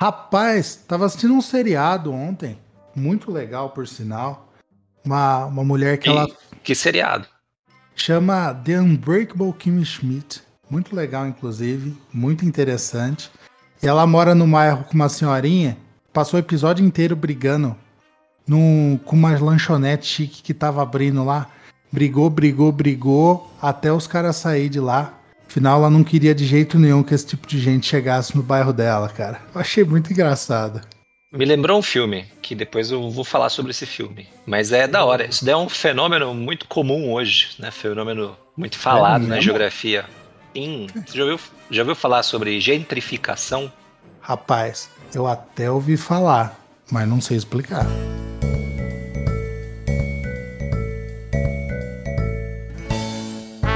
Rapaz, tava assistindo um seriado ontem, muito legal por sinal. Uma, uma mulher que E- ela Que seriado? chama The Unbreakable Kimmy Schmidt. Muito legal, inclusive, muito interessante. E ela mora no bairro com uma senhorinha, passou o episódio inteiro brigando num, com uma lanchonete chique que tava abrindo lá. Brigou, brigou, brigou, até os caras saírem de lá. Afinal, ela não queria de jeito nenhum que esse tipo de gente chegasse no bairro dela, cara. Eu achei muito engraçado. Me lembrou um filme, que depois eu vou falar sobre esse filme. Mas é da hora. Isso daí é um fenômeno muito comum hoje, né? Fenômeno muito falado na mesmo? geografia. Sim. Você já ouviu, já ouviu falar sobre gentrificação? Rapaz, eu até ouvi falar, mas não sei explicar.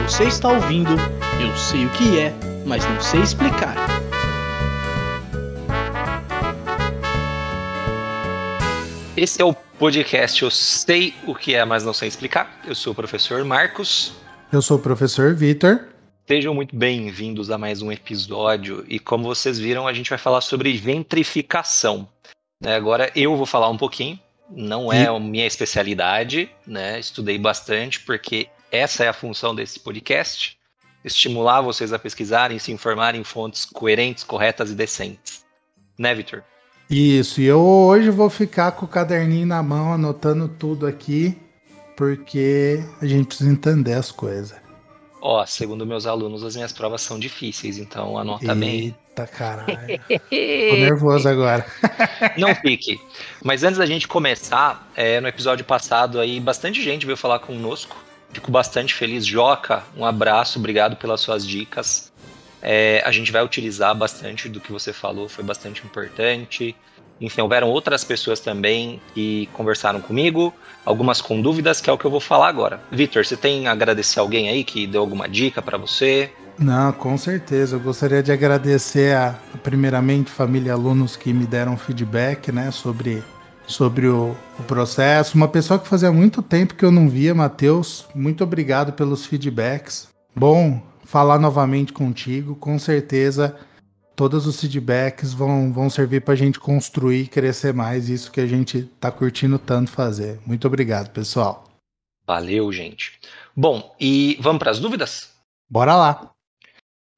Você está ouvindo Eu Sei o que é, mas não sei explicar. Esse é o podcast Eu Sei o que é, mas não sei explicar. Eu sou o professor Marcos. Eu sou o professor Vitor. Sejam muito bem-vindos a mais um episódio. E como vocês viram, a gente vai falar sobre gentrificação. né? Agora eu vou falar um pouquinho. Não é a minha especialidade, né? Estudei bastante porque essa é a função desse podcast: estimular vocês a pesquisarem, se informarem em fontes coerentes, corretas e decentes. Né, Vitor? Isso, e eu hoje vou ficar com o caderninho na mão, anotando tudo aqui, porque a gente precisa entender as coisas. Ó, segundo meus alunos, as minhas provas são difíceis, então anota bem. Eita caralho. Tô nervoso agora. Não fique. Mas antes da gente começar, é, no episódio passado aí, bastante gente veio falar conosco. Fico bastante feliz. Joca, um abraço, obrigado pelas suas dicas. É, a gente vai utilizar bastante do que você falou, foi bastante importante. Enfim, houveram outras pessoas também que conversaram comigo, algumas com dúvidas, que é o que eu vou falar agora. Vitor, você tem a agradecer alguém aí que deu alguma dica pra você? Não, com certeza. Eu gostaria de agradecer a, primeiramente, família e alunos que me deram feedback, né, sobre, sobre o, o processo. Uma pessoa que fazia muito tempo que eu não via, Matheus, muito obrigado pelos feedbacks. Bom falar novamente contigo, com certeza todos os feedbacks vão, vão servir para a gente construir e crescer mais isso que a gente tá curtindo tanto fazer. Muito obrigado, pessoal. Valeu, gente. Bom, e vamos para as dúvidas? Bora lá.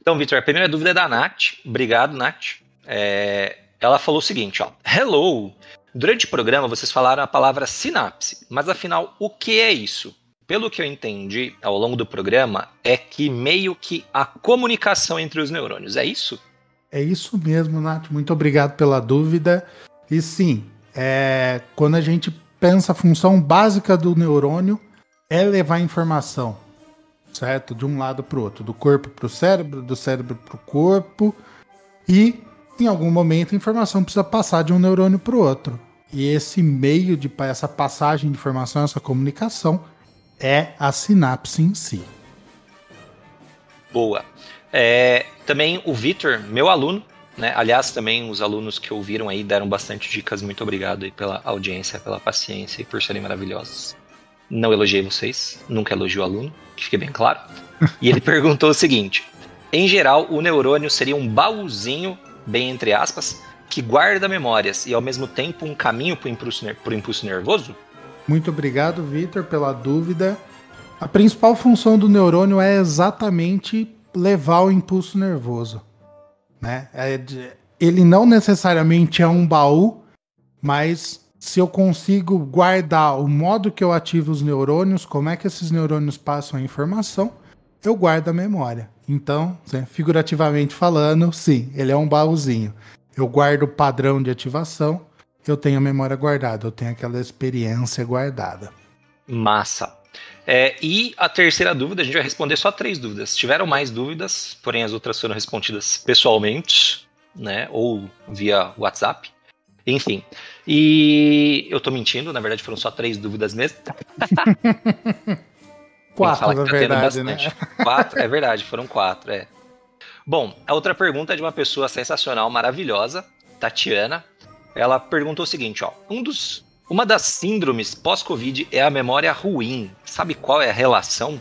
Então, Vitor, a primeira dúvida é da Nath. Obrigado, Nath. É, ela falou o seguinte, ó. Hello! Durante o programa, vocês falaram a palavra sinapse, mas afinal, o que é isso? Pelo que eu entendi ao longo do programa, é que meio que a comunicação entre os neurônios. É isso? É isso mesmo, Nath. Muito obrigado pela dúvida. E sim, é, quando a gente pensa a função básica do neurônio é levar informação, certo? De um lado para o outro, do corpo para o cérebro, do cérebro para o corpo. E em algum momento a informação precisa passar de um neurônio para o outro. E esse meio de essa passagem de informação, essa comunicação, é a sinapse em si. Boa. É, também o Vitor, meu aluno, né? Aliás, também os alunos que ouviram aí deram bastante dicas. Muito obrigado aí pela audiência, pela paciência e por serem maravilhosos. Não elogiei vocês, nunca elogio o aluno, que fique bem claro. E ele perguntou o seguinte: em geral, o neurônio seria um baúzinho, bem entre aspas, que guarda memórias e ao mesmo tempo um caminho para o impulso, impulso nervoso? Muito obrigado, Vitor, pela dúvida. A principal função do neurônio é exatamente levar o impulso nervoso. Né? É ele não necessariamente é um baú, mas se eu consigo guardar o modo que eu ativo os neurônios, como é que esses neurônios passam a informação, eu guardo a memória. Então, né, figurativamente falando, sim, ele é um baúzinho. Eu guardo o padrão de ativação, eu tenho a memória guardada, eu tenho aquela experiência guardada. Massa. É, e a terceira dúvida, a gente vai responder só três dúvidas. Tiveram mais dúvidas, porém as outras foram respondidas pessoalmente, né? Ou via WhatsApp. Enfim. E eu tô mentindo, na verdade foram só três dúvidas mesmo. Quatro, na tá verdade, né? Quatro, é verdade, foram quatro, é. Bom, a outra pergunta é de uma pessoa sensacional, maravilhosa, Tatiana. Ela perguntou o seguinte, ó. Um dos, uma das síndromes pós-Covid é a memória ruim. Sabe qual é a relação?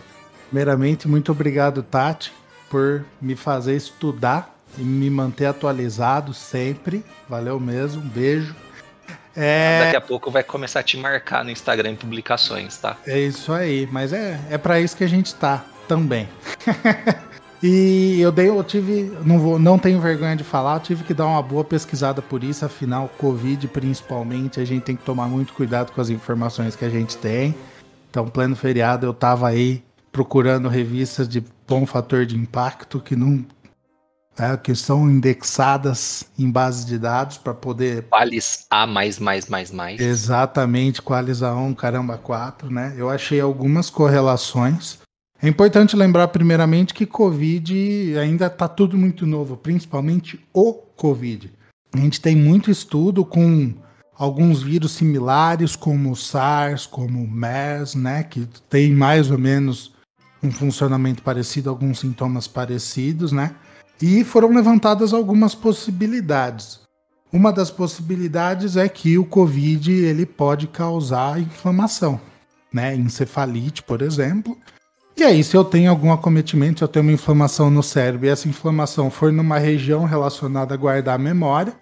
Primeiramente, muito obrigado, Tati, por me fazer estudar e me manter atualizado sempre. Valeu mesmo, um beijo. É... Daqui a pouco vai começar a te marcar no Instagram em publicações, tá? É isso aí, mas é, é para isso que a gente tá também. e eu dei, eu tive, não vou, não tenho vergonha de falar, eu tive que dar uma boa pesquisada por isso, afinal, Covid principalmente, a gente tem que tomar muito cuidado com as informações que a gente tem. Então, pleno feriado, eu tava aí procurando revistas de bom fator de impacto que não né, que são indexadas em bases de dados para poder. Qualis A mais, mais, mais, mais. Exatamente, Qualis A1, caramba, 4, né? Eu achei algumas correlações. É importante lembrar, primeiramente, que Covid ainda está tudo muito novo, principalmente o Covid. A gente tem muito estudo com alguns vírus similares, como o SARS, como o MERS, né? Que tem mais ou menos um funcionamento parecido, alguns sintomas parecidos, né? E foram levantadas algumas possibilidades. Uma das possibilidades é que o COVID ele pode causar inflamação, né? Encefalite, por exemplo. E aí, se eu tenho algum acometimento, se eu tenho uma inflamação no cérebro e essa inflamação for numa região relacionada a guardar a memória,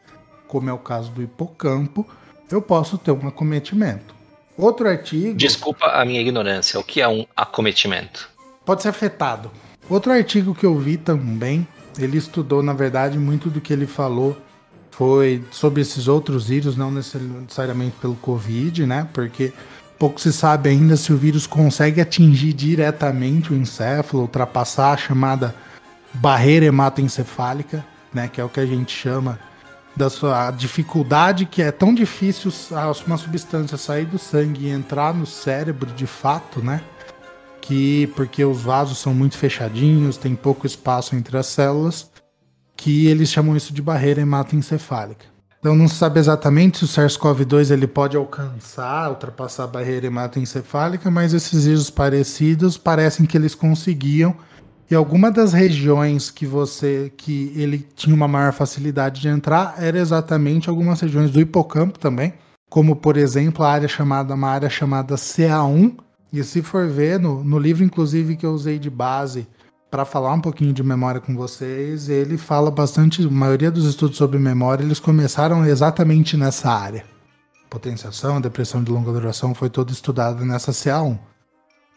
como é o caso do hipocampo, eu posso ter um acometimento. Outro artigo. Desculpa a minha ignorância, o que é um acometimento? Pode ser afetado. Outro artigo que eu vi também ele estudou, na verdade, muito do que ele falou foi sobre esses outros vírus, não necessariamente pelo Covid, né? Porque pouco se sabe ainda se o vírus consegue atingir diretamente o encéfalo, ultrapassar a chamada barreira hematoencefálica, né? Que é o que a gente chama da sua dificuldade que é tão difícil uma substância sair do sangue e entrar no cérebro de fato, né? Que porque os vasos são muito fechadinhos, tem pouco espaço entre as células, que eles chamam isso de barreira hematoencefálica. Então não se sabe exatamente se o SARS-CoV-2 ele pode alcançar, ultrapassar a barreira hematoencefálica, mas esses vírus parecidos parecem que eles conseguiam. E alguma das regiões que você que ele tinha uma maior facilidade de entrar era exatamente algumas regiões do hipocampo também, como por exemplo a área chamada uma área chamada CA1, e se for ver, no, no livro, inclusive, que eu usei de base para falar um pouquinho de memória com vocês, ele fala bastante. A maioria dos estudos sobre memória eles começaram exatamente nessa área. Potenciação, depressão de longa duração foi todo estudado nessa CA1.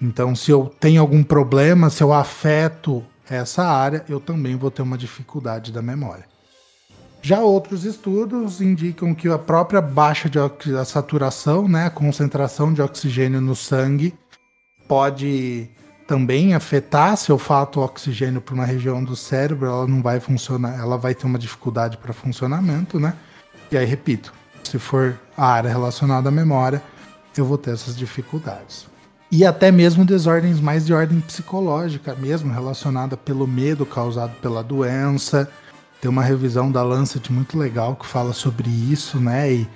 Então, se eu tenho algum problema, se eu afeto essa área, eu também vou ter uma dificuldade da memória. Já outros estudos indicam que a própria baixa de saturação, né, a concentração de oxigênio no sangue, pode também afetar se eu fato oxigênio para uma região do cérebro, ela não vai funcionar, ela vai ter uma dificuldade para funcionamento, né? E aí, repito, se for a área relacionada à memória, eu vou ter essas dificuldades. E até mesmo desordens mais de ordem psicológica, mesmo relacionada pelo medo causado pela doença. Tem uma revisão da Lancet muito legal que fala sobre isso, né? E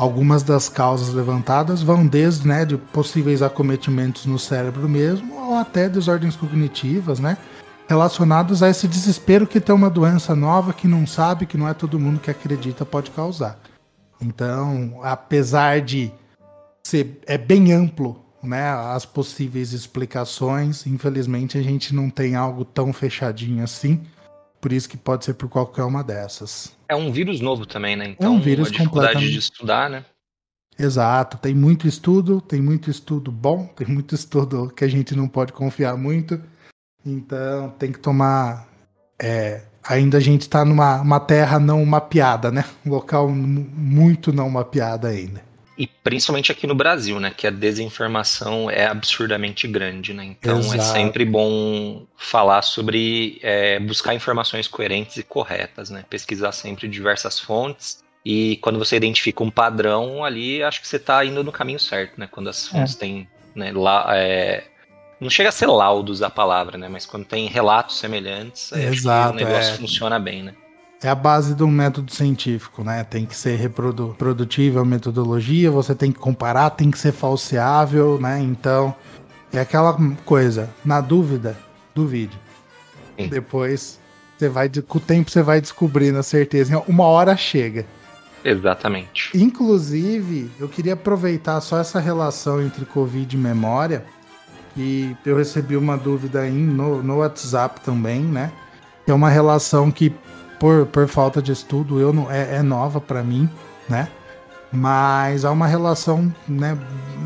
Algumas das causas levantadas vão desde né, de possíveis acometimentos no cérebro mesmo, ou até desordens cognitivas, né? Relacionadas a esse desespero que tem uma doença nova que não sabe, que não é todo mundo que acredita pode causar. Então, apesar de ser é bem amplo né, as possíveis explicações, infelizmente a gente não tem algo tão fechadinho assim. Por isso que pode ser por qualquer uma dessas. É um vírus novo também, né? Então, é um vírus a dificuldade de estudar, né? Exato, tem muito estudo, tem muito estudo bom, tem muito estudo que a gente não pode confiar muito. Então tem que tomar. É, ainda a gente está numa terra não mapeada, né? Um local muito não mapeado ainda. E principalmente aqui no Brasil, né? Que a desinformação é absurdamente grande, né? Então é Exato. é sempre bom falar sobre é, buscar informações coerentes e corretas, né? Pesquisar sempre diversas fontes. E quando você identifica um padrão ali, acho que você está indo no caminho certo, né? Quando as fontes é. têm né, lá, é, não chega a ser laudos a palavra, né? Mas quando tem relatos semelhantes, Exato, o negócio é. funciona bem, né? É a base do método científico, né? Tem que ser reprodutível a metodologia, você tem que comparar, tem que ser falseável, né? Então, é aquela coisa, na dúvida, duvide. Sim. Depois, você vai, com o tempo você vai descobrindo a certeza. Uma hora chega. Exatamente. Inclusive, eu queria aproveitar só essa relação entre Covid e memória, e eu recebi uma dúvida aí no, no WhatsApp também, né? É uma relação que por, por falta de estudo, eu não é, é nova para mim, né? Mas há uma relação, né,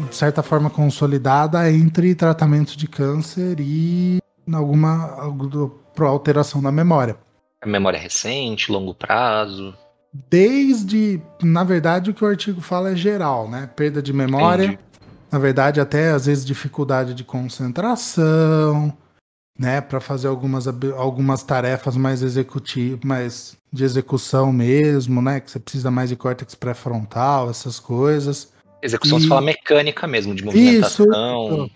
de certa forma consolidada entre tratamento de câncer e alguma alteração da memória. A memória recente, longo prazo? Desde, na verdade, o que o artigo fala é geral, né? Perda de memória, Entendi. na verdade, até às vezes dificuldade de concentração, né, para fazer algumas, algumas tarefas mais executivas, mais de execução mesmo, né, que você precisa mais de córtex pré-frontal, essas coisas. Execução e... se fala mecânica mesmo, de movimentação. Isso,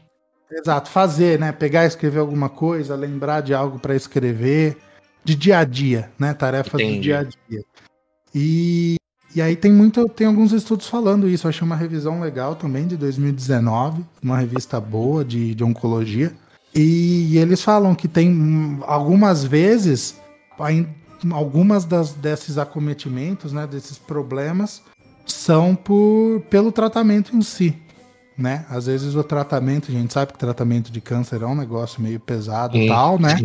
exato, fazer, né, pegar e escrever alguma coisa, lembrar de algo para escrever, de dia a dia, né, tarefas Entendi. do dia a dia. E, e aí tem muito, tem alguns estudos falando isso. Eu achei uma revisão legal também de 2019, uma revista boa de, de oncologia. E, eles falam que tem algumas vezes, algumas das, desses acometimentos, né, desses problemas, são por, pelo tratamento em si. Né? Às vezes o tratamento, a gente sabe que tratamento de câncer é um negócio meio pesado e tal, né?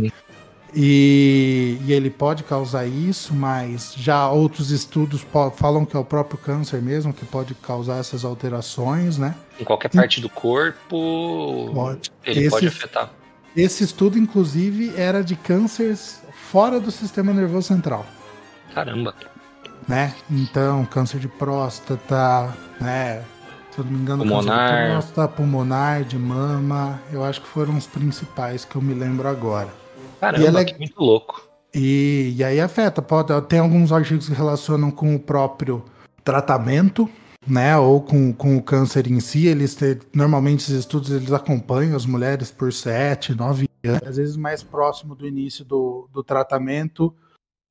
E, e, ele pode causar isso, mas já outros estudos falam que é o próprio câncer mesmo que pode causar essas alterações, né? Em qualquer parte do corpo, pode. ele esse, pode afetar. Esse estudo, inclusive, era de cânceres fora do sistema nervoso central. Caramba. Né? Então, câncer de próstata, né? Se eu não me engano, pulmonar. câncer de próstata, pulmonar, de mama, eu acho que foram os principais que eu me lembro agora. Caramba, ela... que muito louco. E, e aí afeta, pode, tem alguns artigos que relacionam com o próprio tratamento, né, ou com, com o câncer em si, eles normalmente esses estudos eles acompanham as mulheres por 7, 9 anos, às vezes mais próximo do início do, do tratamento,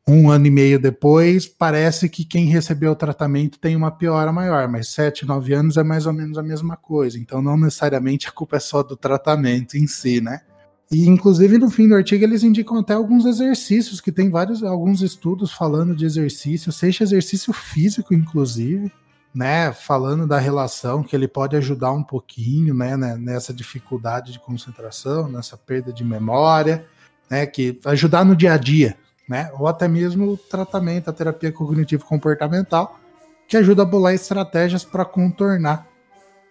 um ano e meio depois, parece que quem recebeu o tratamento tem uma piora maior, mas 7, 9 anos é mais ou menos a mesma coisa, então não necessariamente a culpa é só do tratamento em si, né? E inclusive no fim do artigo eles indicam até alguns exercícios, que tem vários alguns estudos falando de exercício, seja exercício físico inclusive, né, falando da relação que ele pode ajudar um pouquinho, né, né, nessa dificuldade de concentração, nessa perda de memória, né, que ajudar no dia a dia, né, ou até mesmo o tratamento, a terapia cognitivo comportamental, que ajuda a bolar estratégias para contornar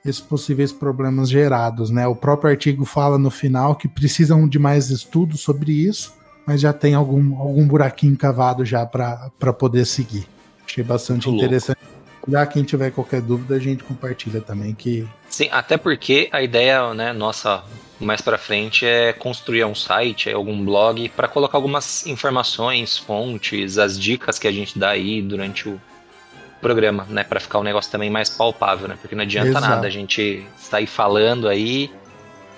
esses possíveis problemas gerados. Né? O próprio artigo fala no final que precisam de mais estudos sobre isso, mas já tem algum, algum buraquinho cavado já para poder seguir. Achei bastante Muito interessante. Já quem tiver qualquer dúvida, a gente compartilha também que. Sim, até porque a ideia, né, nossa, mais para frente é construir um site, algum blog para colocar algumas informações, fontes, as dicas que a gente dá aí durante o, programa, né? Para ficar um negócio também mais palpável, né? Porque não adianta Exato. nada a gente sair falando aí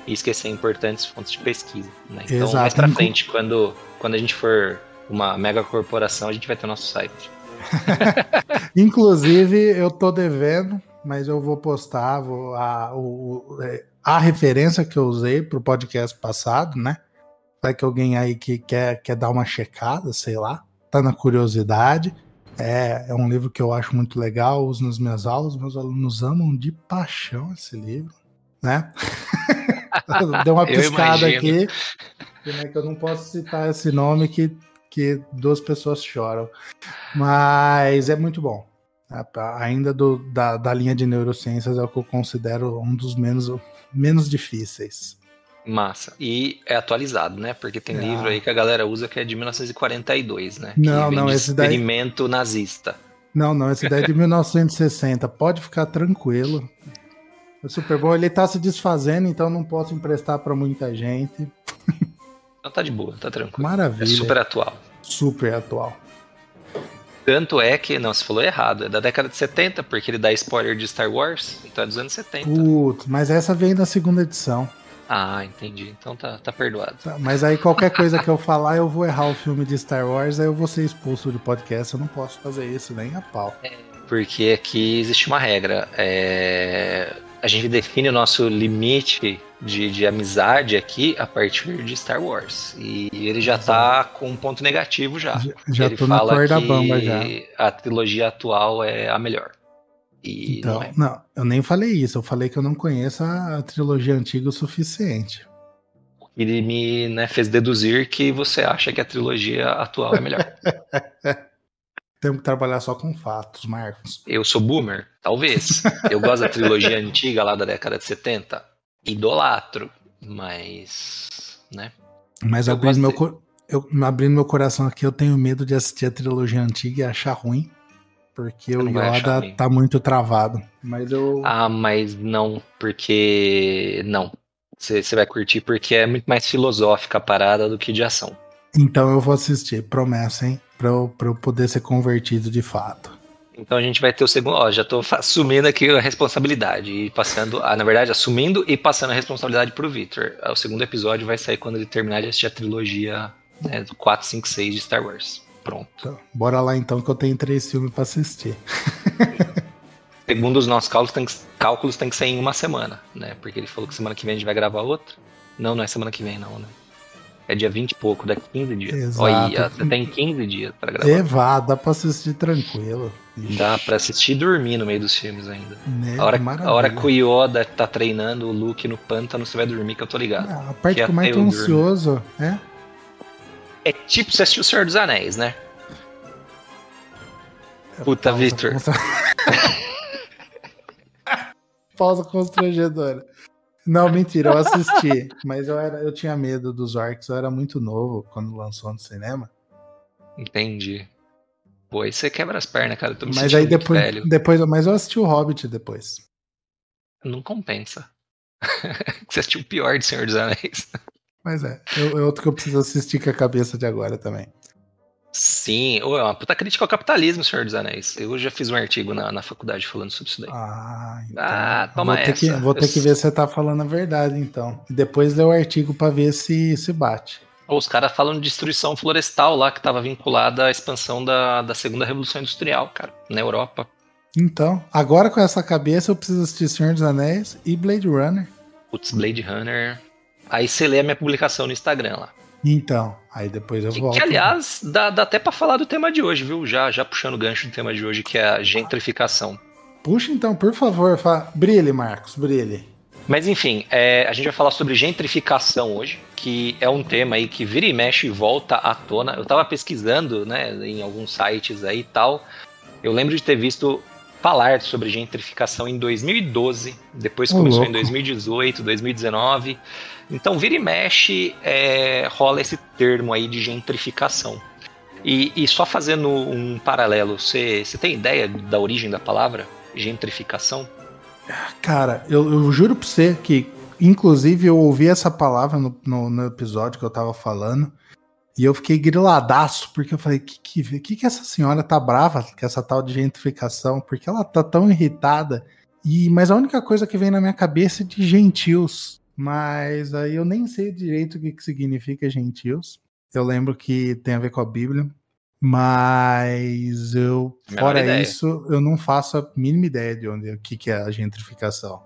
e esquecer importantes fontes de pesquisa. Né? Então, Exato. mais pra frente, quando, quando a gente for uma mega corporação, a gente vai ter o nosso site. Inclusive, eu tô devendo, mas eu vou postar vou, a, o, é, a referência que eu usei pro podcast passado, né? Vai que alguém aí que quer, quer dar uma checada, sei lá, tá na curiosidade. É, é um livro que eu acho muito legal, uso nas minhas aulas, meus alunos amam de paixão esse livro, né? Deu uma piscada aqui, né, que eu não posso citar esse nome que, que duas pessoas choram. Mas é muito bom. Ainda do, da, da linha de neurociências é o que eu considero um dos menos, menos difíceis. Massa. E é atualizado, né? Porque tem é. livro aí que a galera usa que é de 1942, né? Não, não, esse daí. Experimento nazista. Não, não, esse daí é de 1960. Pode ficar tranquilo. O Super Bowl ele tá se desfazendo, então não posso emprestar para muita gente. Então tá de boa, tá tranquilo. Maravilha. É super atual. Super atual. Tanto é que, não, você falou errado, é da década de 70, porque ele dá spoiler de Star Wars, então é dos anos 70. Putz, mas essa vem da segunda edição. Ah, entendi. Então tá, tá perdoado. Tá, mas aí qualquer coisa que eu falar, eu vou errar o filme de Star Wars, aí eu vou ser expulso do podcast. Eu não posso fazer isso nem a pau. É, porque aqui existe uma regra. É... A gente define o nosso limite de, de amizade aqui a partir de Star Wars. E ele já tá com um ponto negativo já. Já, já ele tô na corda bamba já. A trilogia atual é a melhor. E então, não, é. não, eu nem falei isso, eu falei que eu não conheço a, trilogia antiga o suficiente. que me né, fez deduzir que você acha que a trilogia atual é melhor. Temos que trabalhar só com fatos, Marcos. Eu sou boomer? Talvez. Eu gosto da trilogia antiga lá da década de 70. Idolatro. Mas. né? Mas Eu abrindo meu, eu, abrindo meu coração aqui, eu tenho medo de assistir a trilogia antiga e achar ruim. Porque o Yoda tá muito travado. Mas eu. Ah, mas não, porque. Não. Você vai curtir porque é muito mais filosófica a parada do que de ação. Então eu vou assistir. Promessa, hein? Pra eu, eu poder ser convertido de fato. Então a gente vai ter o segundo. Ó, já tô fa- assumindo aqui a responsabilidade e passando. Ah, na verdade, assumindo e passando a responsabilidade pro Victor. Ah, O segundo episódio vai sair quando ele terminar de assistir a trilogia né, do 4, 5, 6 de Star Wars. Pronto. Então, bora lá então que eu tenho três filmes pra assistir. Segundo os nossos cálculos, tem que, cálculos, tem que ser em uma semana, né? Porque ele falou que semana que vem a gente vai gravar outra. Não, não é semana que vem, não, né? É dia 20 e pouco, daqui 15 dias. Exato. Olha, você tem 15 dias pra gravar. Eva, dá pra assistir tranquilo. Ixi, Dá pra assistir e dormir no meio dos filmes ainda. né? A hora, Maravilha. a hora que o Yoda tá treinando o Luke no pântano, você vai dormir que eu tô ligado. Ah, A parte que que eu mais tô ansioso é. É tipo você assistiu O Senhor dos Anéis, né? Puta, Pausa Victor. Pausa constrangedora. Não, mentira, eu assisti. Mas eu, era, eu tinha medo dos orcs, eu era muito novo quando lançou no cinema. Entendi. Pô, aí você quebra as pernas, cara. Eu tô me Mas sentindo aí depois, velho. depois. Mas eu assisti o Hobbit depois. Não compensa. você assistiu o pior de Senhor dos Anéis. Mas é, é outro que eu preciso assistir com a cabeça de agora também. Sim, é uma puta crítica ao capitalismo, Senhor dos Anéis. Eu já fiz um artigo na, na faculdade falando sobre isso daí. Ah, então. Ah, toma vou ter, que, vou ter Eu que ver se você tá falando a verdade, então. E depois ler o artigo pra ver se se bate. Os caras falam de destruição florestal lá, que estava vinculada à expansão da, da segunda revolução industrial, cara, na Europa. Então, agora com essa cabeça eu preciso assistir Senhor dos Anéis e Blade Runner. Putz, Blade Runner. Aí você lê a minha publicação no Instagram lá. Então, aí depois eu Que, volto. que, aliás, dá, dá até pra falar do tema de hoje, viu? Já, já puxando o gancho do tema de hoje, que é a gentrificação. Puxa então, por favor, fa... brilhe, Marcos, brilhe. Mas enfim, é, a gente vai falar sobre gentrificação hoje, que é um tema aí que vira e mexe e volta à tona. Eu tava pesquisando, né, em alguns sites aí e tal. Eu lembro de ter visto falar sobre gentrificação em 2012, depois Ô, começou em louco. 2018, 2019. Então, vira e mexe, é, rola esse termo aí de gentrificação. E, e só fazendo um paralelo, você você tem ideia da origem da palavra gentrificação? Cara, eu, eu juro pra você que, inclusive, eu ouvi essa palavra no, no, no episódio que eu tava falando. E eu fiquei griladaço, porque eu falei, que, que, que que essa senhora tá brava com essa tal de gentrificação? Porque ela tá tão irritada. E, mas a única coisa que vem na minha cabeça é de gentios. Mas aí eu nem sei direito o que, que significa gentios. Eu lembro que tem a ver com a Bíblia. Mas eu, Menor fora ideia. isso, eu não faço a mínima ideia de onde, o que, que é a gentrificação.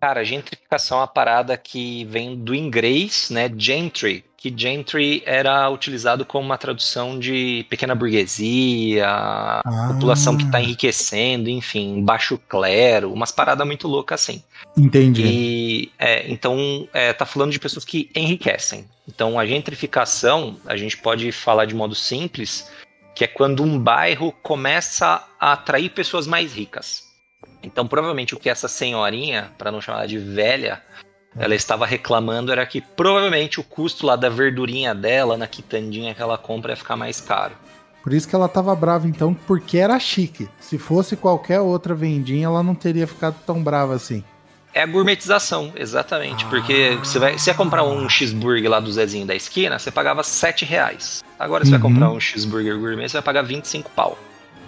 Cara, gentrificação é uma parada que vem do inglês, né? Gentry, que gentry era utilizado como uma tradução de pequena burguesia, população que tá enriquecendo, enfim, baixo clero, umas paradas muito loucas assim. Entendi. E é, então é, tá falando de pessoas que enriquecem. Então a gentrificação, a gente pode falar de modo simples, que é quando um bairro começa a atrair pessoas mais ricas. Então provavelmente o que essa senhorinha, para não chamar ela de velha, ela estava reclamando era que provavelmente o custo lá da verdurinha dela na quitandinha que ela compra ia ficar mais caro. Por isso que ela tava brava, então, porque era chique. Se fosse qualquer outra vendinha, ela não teria ficado tão brava assim. É a gourmetização, exatamente. Porque você vai, você ia comprar um cheeseburger lá do Zezinho da esquina, você pagava 7 reais. Agora você vai Uhum. comprar um cheeseburger gourmet, você vai pagar 25 pau.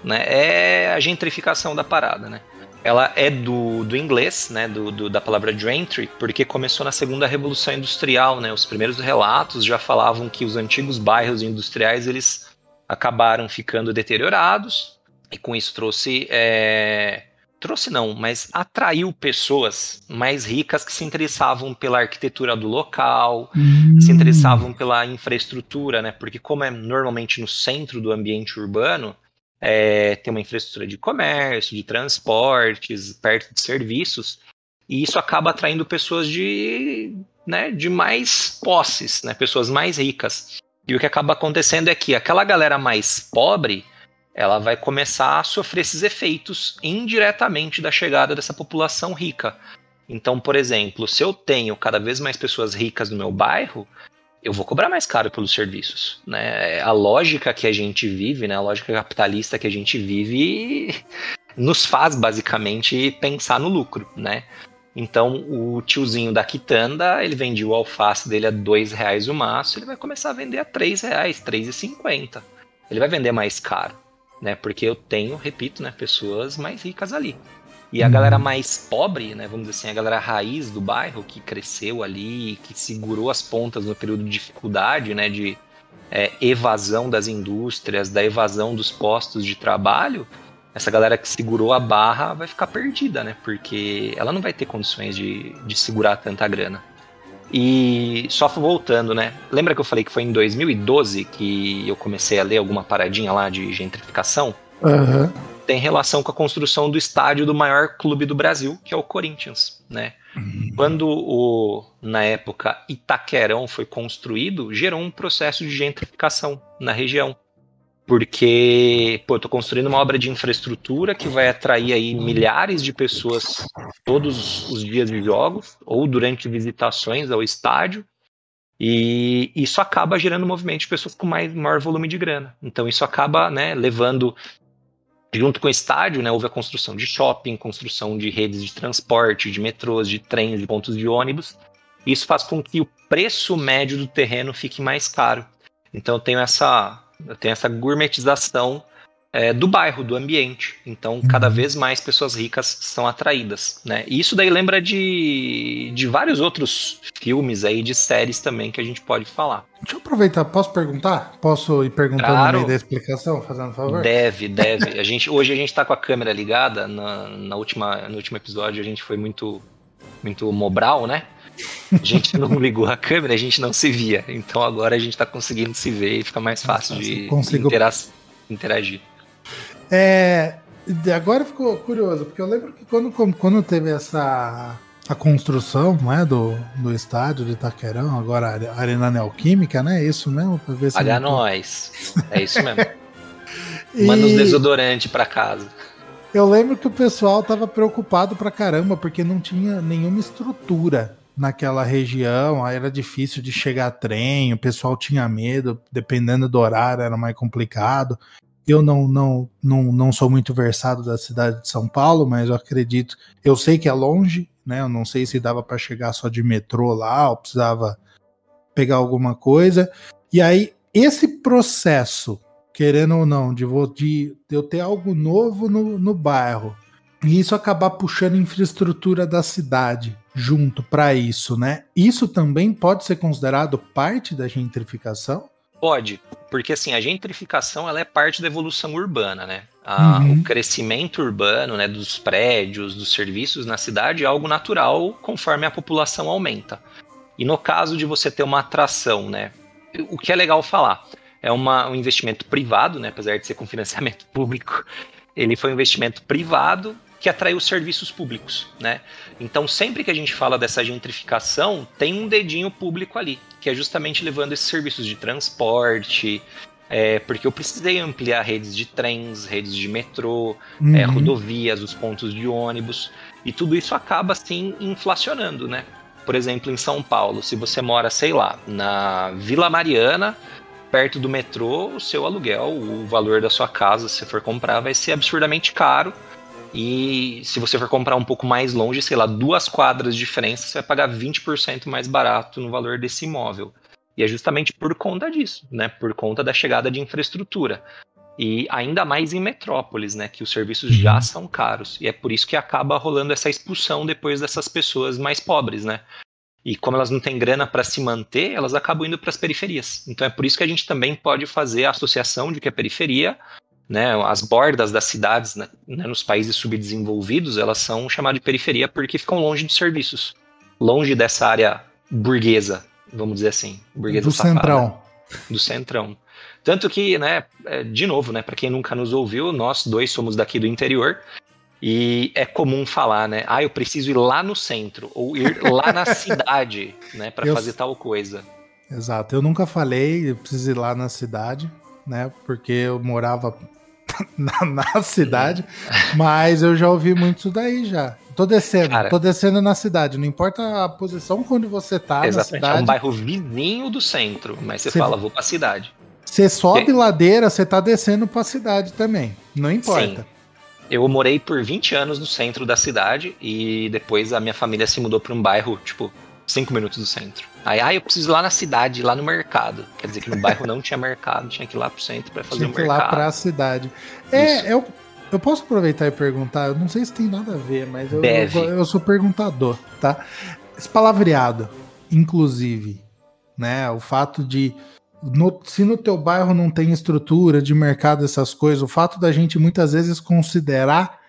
Né? É a gentrificação da parada, né? Ela é do, do inglês, né? Do, do- da palavra gentry, porque começou na segunda revolução industrial, né? Os primeiros relatos já falavam que os antigos bairros industriais eles acabaram ficando deteriorados e com isso trouxe é, trouxe não, mas atraiu pessoas mais ricas que se interessavam pela arquitetura do local, Hum. se interessavam pela infraestrutura, né? Porque como é normalmente no centro do ambiente urbano, é, tem uma infraestrutura de comércio, de transportes, perto de serviços, e isso acaba atraindo pessoas de né, de mais posses, né, pessoas mais ricas. E o que acaba acontecendo é que aquela galera mais pobre, ela vai começar a sofrer esses efeitos indiretamente da chegada dessa população rica. Então, por exemplo, se eu tenho cada vez mais pessoas ricas no meu bairro, eu vou cobrar mais caro pelos serviços, né? A lógica que a gente vive, né? A lógica capitalista que a gente vive nos faz basicamente pensar no lucro, né? Então o tiozinho da quitanda, ele vendia o alface dele a dois reais o maço, ele vai começar a vender a três reais, três e cinquenta. Ele vai vender mais caro, né? Porque eu tenho, repito, né, pessoas mais ricas ali. E a uhum. galera mais pobre, né, vamos dizer assim, a galera raiz do bairro que cresceu ali, que segurou as pontas no período de dificuldade, né, de é, evasão das indústrias, da evasão dos postos de trabalho, essa galera que segurou a barra vai ficar perdida, né? Porque ela não vai ter condições de, de segurar tanta grana. E só voltando, né? Lembra que eu falei que foi em 2012 que eu comecei a ler alguma paradinha lá de gentrificação? Uhum tem relação com a construção do estádio do maior clube do Brasil, que é o Corinthians, né? Uhum. Quando o, na época, Itaquerão foi construído, gerou um processo de gentrificação na região. Porque, pô, eu tô construindo uma obra de infraestrutura que vai atrair aí milhares de pessoas todos os dias de jogos ou durante visitações ao estádio. E isso acaba gerando movimento de pessoas com mais, maior volume de grana. Então isso acaba né, levando Junto com o estádio, né, houve a construção de shopping, construção de redes de transporte, de metrôs, de trens, de pontos de ônibus. Isso faz com que o preço médio do terreno fique mais caro. Então eu tenho essa, eu tenho essa gourmetização é, do bairro, do ambiente. Então, cada uhum. vez mais pessoas ricas são atraídas, né? E isso daí lembra de, de vários outros filmes aí, de séries também que a gente pode falar. Deixa eu aproveitar, posso perguntar? Posso ir perguntando claro. no meio da explicação, fazendo favor? Deve, deve. a gente, hoje a gente tá com a câmera ligada, na, na última, no último episódio a gente foi muito, muito mobral, né? A gente não ligou a câmera, a gente não se via. Então agora a gente tá conseguindo se ver e fica mais fácil de consigo... interagir. É, agora ficou curioso, porque eu lembro que quando, quando teve essa a construção né, do, do estádio de Itaquerão, agora a Arena Neoquímica, né? É isso mesmo? Pra ver se Paga nós. É isso mesmo. e... Manda os desodorantes pra casa. Eu lembro que o pessoal tava preocupado pra caramba, porque não tinha nenhuma estrutura naquela região, aí era difícil de chegar trem, o pessoal tinha medo, dependendo do horário era mais complicado. Eu não, não, não, não sou muito versado da cidade de São Paulo, mas eu acredito. Eu sei que é longe, né? Eu não sei se dava para chegar só de metrô lá, ou precisava pegar alguma coisa. E aí, esse processo, querendo ou não, de, de, de eu ter algo novo no, no bairro, e isso acabar puxando infraestrutura da cidade junto para isso, né? Isso também pode ser considerado parte da gentrificação? Pode, porque assim, a gentrificação ela é parte da evolução urbana, né? A, uhum. O crescimento urbano, né, dos prédios, dos serviços na cidade é algo natural conforme a população aumenta. E no caso de você ter uma atração, né, o que é legal falar, é uma, um investimento privado, né, apesar de ser com financiamento público, ele foi um investimento privado que atraiu serviços públicos, né? Então, sempre que a gente fala dessa gentrificação, tem um dedinho público ali, que é justamente levando esses serviços de transporte, é, porque eu precisei ampliar redes de trens, redes de metrô, é, uhum. é, rodovias, os pontos de ônibus, e tudo isso acaba assim inflacionando, né? Por exemplo, em São Paulo, se você mora, sei lá, na Vila Mariana, perto do metrô, o seu aluguel, o valor da sua casa, se for comprar, vai ser absurdamente caro e se você for comprar um pouco mais longe, sei lá, duas quadras de diferença, você vai pagar 20% mais barato no valor desse imóvel. E é justamente por conta disso, né? Por conta da chegada de infraestrutura. E ainda mais em metrópoles, né? Que os serviços já uhum. são caros. E é por isso que acaba rolando essa expulsão depois dessas pessoas mais pobres, né? E como elas não têm grana para se manter, elas acabam indo para as periferias. Então é por isso que a gente também pode fazer a associação de que a periferia né, as bordas das cidades né, né, nos países subdesenvolvidos, elas são chamadas de periferia porque ficam longe de serviços, longe dessa área burguesa, vamos dizer assim, burguesa do safada, centrão, do centrão. Tanto que, né, é, de novo, né, para quem nunca nos ouviu, nós dois somos daqui do interior E é comum falar, né? Ah, eu preciso ir lá no centro, ou ir lá na cidade, né, para fazer tal coisa. Exato. Eu nunca falei, eu preciso ir lá na cidade, né? Porque eu morava na, na cidade, mas eu já ouvi muito isso daí já. Tô descendo, Cara, tô descendo na cidade, não importa a posição quando você tá exatamente, na cidade. É um bairro vizinho do centro, mas você, você fala, vou pra cidade. Você sobe ladeira, você tá descendo pra cidade também, não importa. Sim. Eu morei por 20 anos no centro da cidade e depois a minha família se mudou para um bairro, tipo, 5 minutos do centro. Aí, ah, eu preciso ir lá na cidade, lá no mercado. Quer dizer que no bairro não tinha mercado, tinha que ir lá pro centro para fazer tinha o mercado. Tinha que ir lá pra cidade. É, eu, eu posso aproveitar e perguntar, eu não sei se tem nada a ver, mas eu, eu, eu, sou perguntador, tá? Esse palavreado, inclusive, né? O fato de. No, se no teu bairro não tem estrutura de mercado, essas coisas, o fato da gente muitas vezes considerar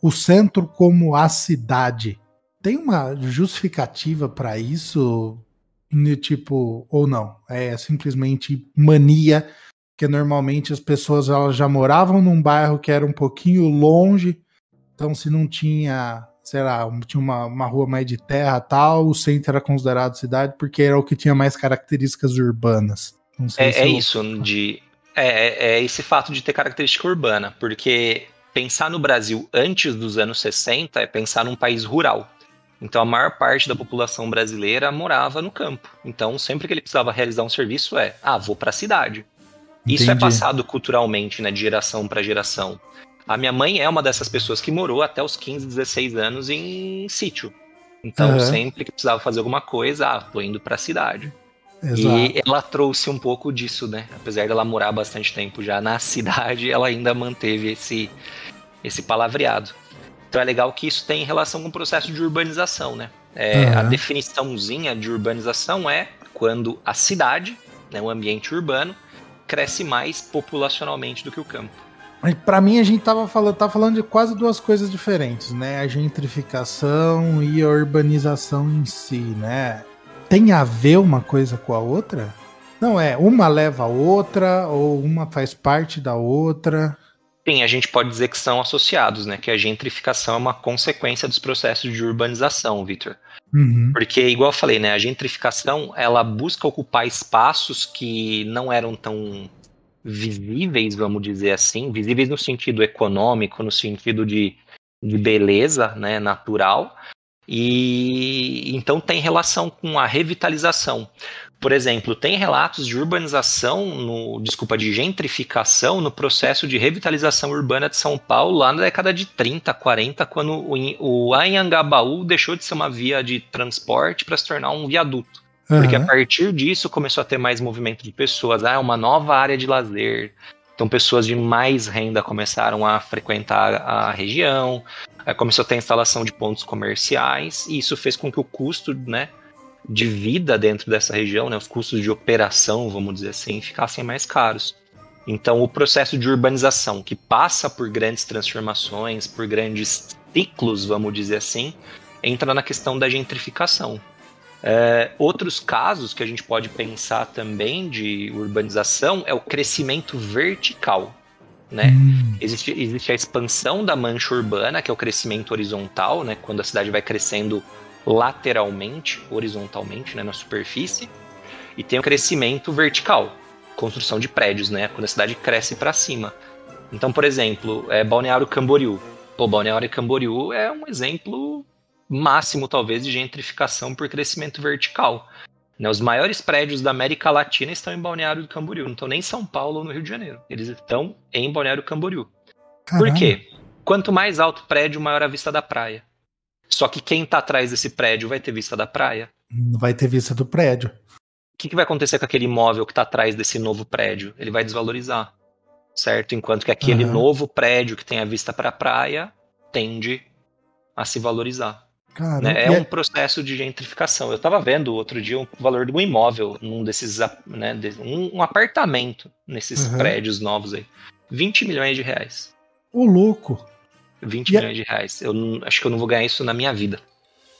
o centro como a cidade. Tem uma justificativa para isso? Tipo, ou não? É simplesmente mania, que normalmente as pessoas elas já moravam num bairro que era um pouquinho longe, então se não tinha, sei lá, tinha uma, uma rua mais de terra tal, o centro era considerado cidade porque era o que tinha mais características urbanas. é, é eu... isso, de, é, é, é esse fato de ter característica urbana, porque pensar no Brasil antes dos anos 60 é pensar num país rural. Então a maior parte da população brasileira morava no campo. Então sempre que ele precisava realizar um serviço é, ah, vou para a cidade. Entendi. Isso é passado culturalmente, né, de geração para geração. A minha mãe é uma dessas pessoas que morou até os 15, 16 anos em sítio. Então uhum. sempre que precisava fazer alguma coisa, ah, tô indo para a cidade. Exato. E ela trouxe um pouco disso, né? Apesar dela morar bastante tempo já na cidade, ela ainda manteve esse esse palavreado. Então é legal que isso tem relação com o processo de urbanização, né? É, uhum. A definiçãozinha de urbanização é quando a cidade, né, o ambiente urbano, cresce mais populacionalmente do que o campo. Para mim, a gente tava falando, tá falando de quase duas coisas diferentes, né? A gentrificação e a urbanização em si, né? Tem a ver uma coisa com a outra? Não é, uma leva a outra ou uma faz parte da outra? Sim, a gente pode dizer que são associados, né? Que a gentrificação é uma consequência dos processos de urbanização, Victor. Uhum. Porque, igual eu falei, né? A gentrificação, ela busca ocupar espaços que não eram tão visíveis, vamos dizer assim, visíveis no sentido econômico, no sentido de, de beleza, né, natural, e então tem relação com a revitalização. Por exemplo, tem relatos de urbanização, no, desculpa, de gentrificação no processo de revitalização urbana de São Paulo lá na década de 30, 40, quando o, o Anhangabaú deixou de ser uma via de transporte para se tornar um viaduto. Uhum. Porque a partir disso começou a ter mais movimento de pessoas. Ah, é uma nova área de lazer. Então pessoas de mais renda começaram a frequentar a região. Começou a ter instalação de pontos comerciais. E isso fez com que o custo, né? de vida dentro dessa região, né, os custos de operação, vamos dizer assim, ficassem mais caros. Então, o processo de urbanização, que passa por grandes transformações, por grandes ciclos, vamos dizer assim, entra na questão da gentrificação. É, outros casos que a gente pode pensar também de urbanização é o crescimento vertical. Né? Hum. Existe, existe a expansão da mancha urbana, que é o crescimento horizontal, né? quando a cidade vai crescendo lateralmente, horizontalmente, né, na superfície, e tem o crescimento vertical, construção de prédios, né, quando a cidade cresce para cima. Então, por exemplo, é Balneário Camboriú. Pô, Balneário Camboriú é um exemplo máximo, talvez, de gentrificação por crescimento vertical. Né, os maiores prédios da América Latina estão em Balneário Camboriú, não estão nem em São Paulo ou no Rio de Janeiro. Eles estão em Balneário Camboriú. Caramba. Por quê? Quanto mais alto o prédio, maior a vista da praia. Só que quem tá atrás desse prédio vai ter vista da praia? Não vai ter vista do prédio. O que, que vai acontecer com aquele imóvel que está atrás desse novo prédio? Ele vai desvalorizar, certo? Enquanto que aquele uhum. novo prédio que tem a vista para a praia tende a se valorizar. Né? É um é... processo de gentrificação. Eu estava vendo outro dia o valor de um imóvel num desses, né, um, um apartamento nesses uhum. prédios novos aí, 20 milhões de reais. O louco. 20 e milhões a... de reais. Eu não, acho que eu não vou ganhar isso na minha vida.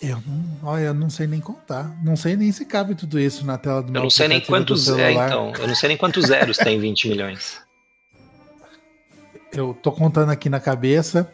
Eu não, olha, eu não sei nem contar. Não sei nem se cabe tudo isso na tela do meu Eu não sei nem quantos. É, então, eu não sei nem quantos zeros tem 20 milhões. Eu tô contando aqui na cabeça.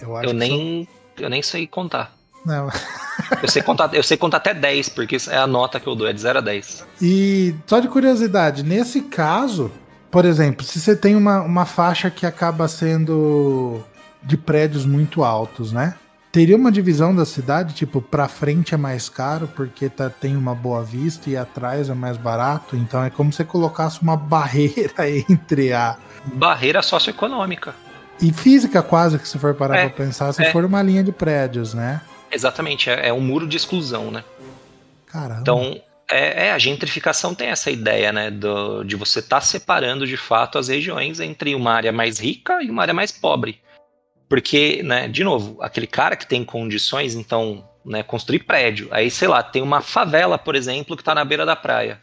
Eu, acho Eu que nem, eu nem sei contar. Não. Eu sei contar, eu sei contar até 10, porque é a nota que eu dou, é de 0 a 10. E só de curiosidade, nesse caso, por exemplo, se você tem uma, uma faixa que acaba sendo de prédios muito altos, né? Teria uma divisão da cidade, tipo, pra frente é mais caro porque tá, tem uma boa vista e atrás é mais barato. Então é como se você colocasse uma barreira entre a. Barreira socioeconômica. E física, quase, que se for parar É, pra pensar, se é. for uma linha de prédios, né? Exatamente, é, é um muro de exclusão, né? Caramba. Então, é, é, a gentrificação tem essa ideia, né? do- de você estar separando de fato as regiões entre uma área mais rica e uma área mais pobre. Porque, né, de novo, aquele cara que tem condições, então, né, construir prédio. Aí, sei lá, tem uma favela, por exemplo, que está na beira da praia.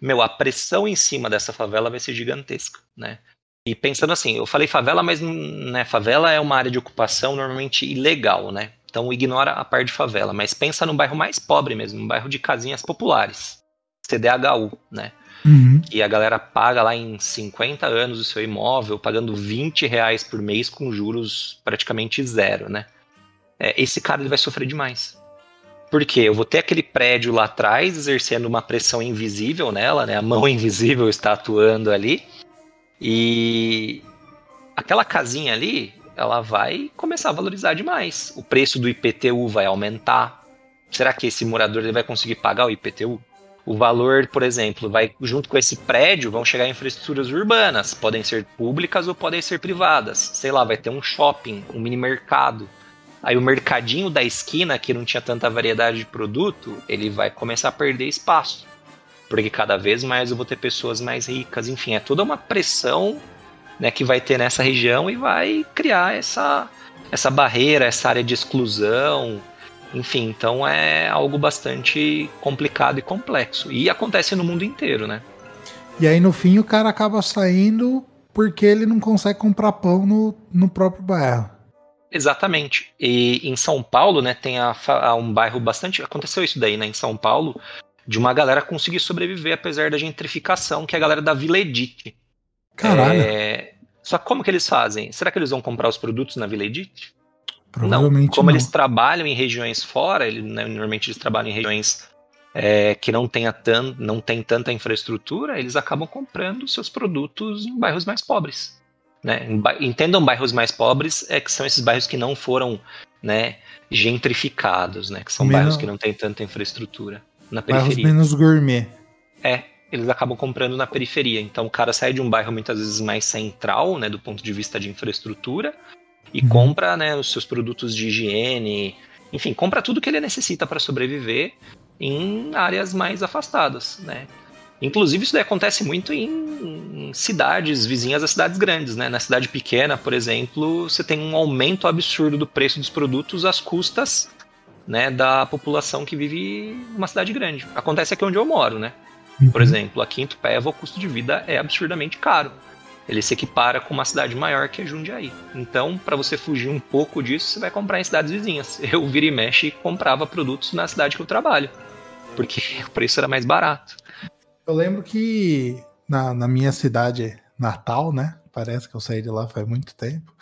Meu, a pressão em cima dessa favela vai ser gigantesca, né? E pensando assim, eu falei favela, mas né, favela é uma área de ocupação normalmente ilegal, né? Então ignora a parte de favela, mas pensa no bairro mais pobre mesmo, um bairro de casinhas populares, CDHU, né? Uhum. E a galera paga lá em 50 anos o seu imóvel, pagando 20 reais por mês com juros praticamente zero, né? É, esse cara ele vai sofrer demais. Por quê? Eu vou ter aquele prédio lá atrás exercendo uma pressão invisível nela, né? A mão invisível está atuando ali. E aquela casinha ali, ela vai começar a valorizar demais. O preço do IPTU vai aumentar. Será que esse morador ele vai conseguir pagar o IPTU? O valor, por exemplo, vai junto com esse prédio, vão chegar infraestruturas urbanas, podem ser públicas ou podem ser privadas. Sei lá, vai ter um shopping, um mini mercado. Aí o mercadinho da esquina, que não tinha tanta variedade de produto, ele vai começar a perder espaço. Porque cada vez mais eu vou ter pessoas mais ricas, enfim, é toda uma pressão né, que vai ter nessa região e vai criar essa, essa barreira, essa área de exclusão. Enfim, então é algo bastante complicado e complexo. E acontece no mundo inteiro, né? E aí no fim o cara acaba saindo porque ele não consegue comprar pão no, no próprio bairro. Exatamente. E em São Paulo, né, tem a, a um bairro bastante. Aconteceu isso daí, né, em São Paulo, de uma galera conseguir sobreviver apesar da gentrificação, que é a galera da Vila Edith. Caralho, É, Só que como que eles fazem? Será que eles vão comprar os produtos na Vila Edith? provavelmente não. Como não. eles trabalham em regiões fora, né, normalmente eles trabalham em regiões é, que não, tenha tan, não tem tanta infraestrutura, eles acabam comprando seus produtos em bairros mais pobres. Né? Entendam bairros mais pobres, é que são esses bairros que não foram né, gentrificados, né? que são Menos- bairros que não têm tanta infraestrutura na Bairros periferia. menos gourmet. É, eles acabam comprando na periferia. Então o cara sai de um bairro muitas vezes mais central, né, do ponto de vista de infraestrutura, e Uhum. compra, né, os seus produtos de higiene, enfim, compra tudo que ele necessita para sobreviver em áreas mais afastadas, né? Inclusive isso daí acontece muito em, em cidades vizinhas a cidades grandes, né? Na cidade pequena, por exemplo, você tem um aumento absurdo do preço dos produtos às custas, né, da população que vive numa cidade grande. Acontece aqui onde eu moro, né? Por Uhum. exemplo, aqui em Tupéva o custo de vida é absurdamente caro. Ele se equipara com uma cidade maior que é Jundiaí. Então, para você fugir um pouco disso, você vai comprar em cidades vizinhas. Eu vira e mexe e comprava produtos na cidade que eu trabalho, porque o preço era mais barato. Eu lembro que na, na minha cidade natal, né? Parece que eu saí de lá faz muito tempo.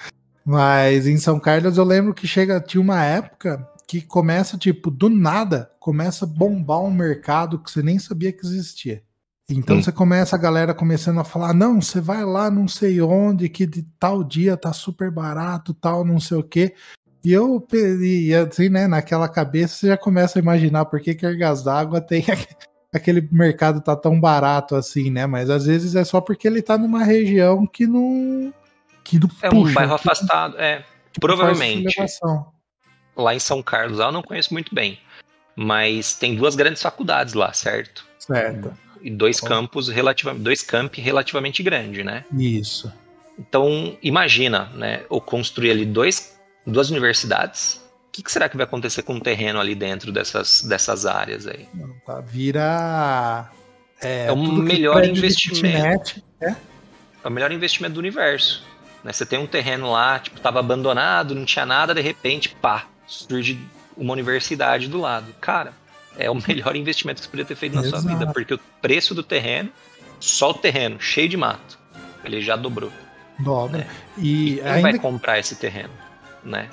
Mas em São Carlos eu lembro que chega, tinha uma época que começa, tipo, do nada, começa a bombar um mercado que você nem sabia que existia. Então você começa a galera começando a falar: não, você vai lá não sei onde, que de tal dia tá super barato, tal, não sei o quê. E eu, e assim, né, naquela cabeça você já começa a imaginar por que que Ergas d'Água tem aquele mercado tá tão barato assim, né? Mas às vezes é só porque ele tá numa região que não. que não É um puxa, bairro afastado, é. Provavelmente. Lá em São Carlos, eu não conheço muito bem, mas tem duas grandes faculdades lá, certo? Certo. E dois campos relativamente, dois campi relativamente grandes, né? Isso. Então, imagina, né, eu construir ali dois, duas universidades. O que, que será que vai acontecer com o terreno ali dentro dessas, dessas áreas aí? Não, tá, vira. É, É um melhor investimento. kitnet, É? É o melhor investimento do universo. Né? Você tem um terreno lá, tipo, tava abandonado, não tinha nada, de repente, pá, surge uma universidade do lado. Cara, é o melhor investimento que você podia ter feito na sua Exato. vida, porque o preço do terreno, só o terreno, cheio de mato, ele já dobrou. Dobra. É. E Quem ainda vai comprar esse terreno? né?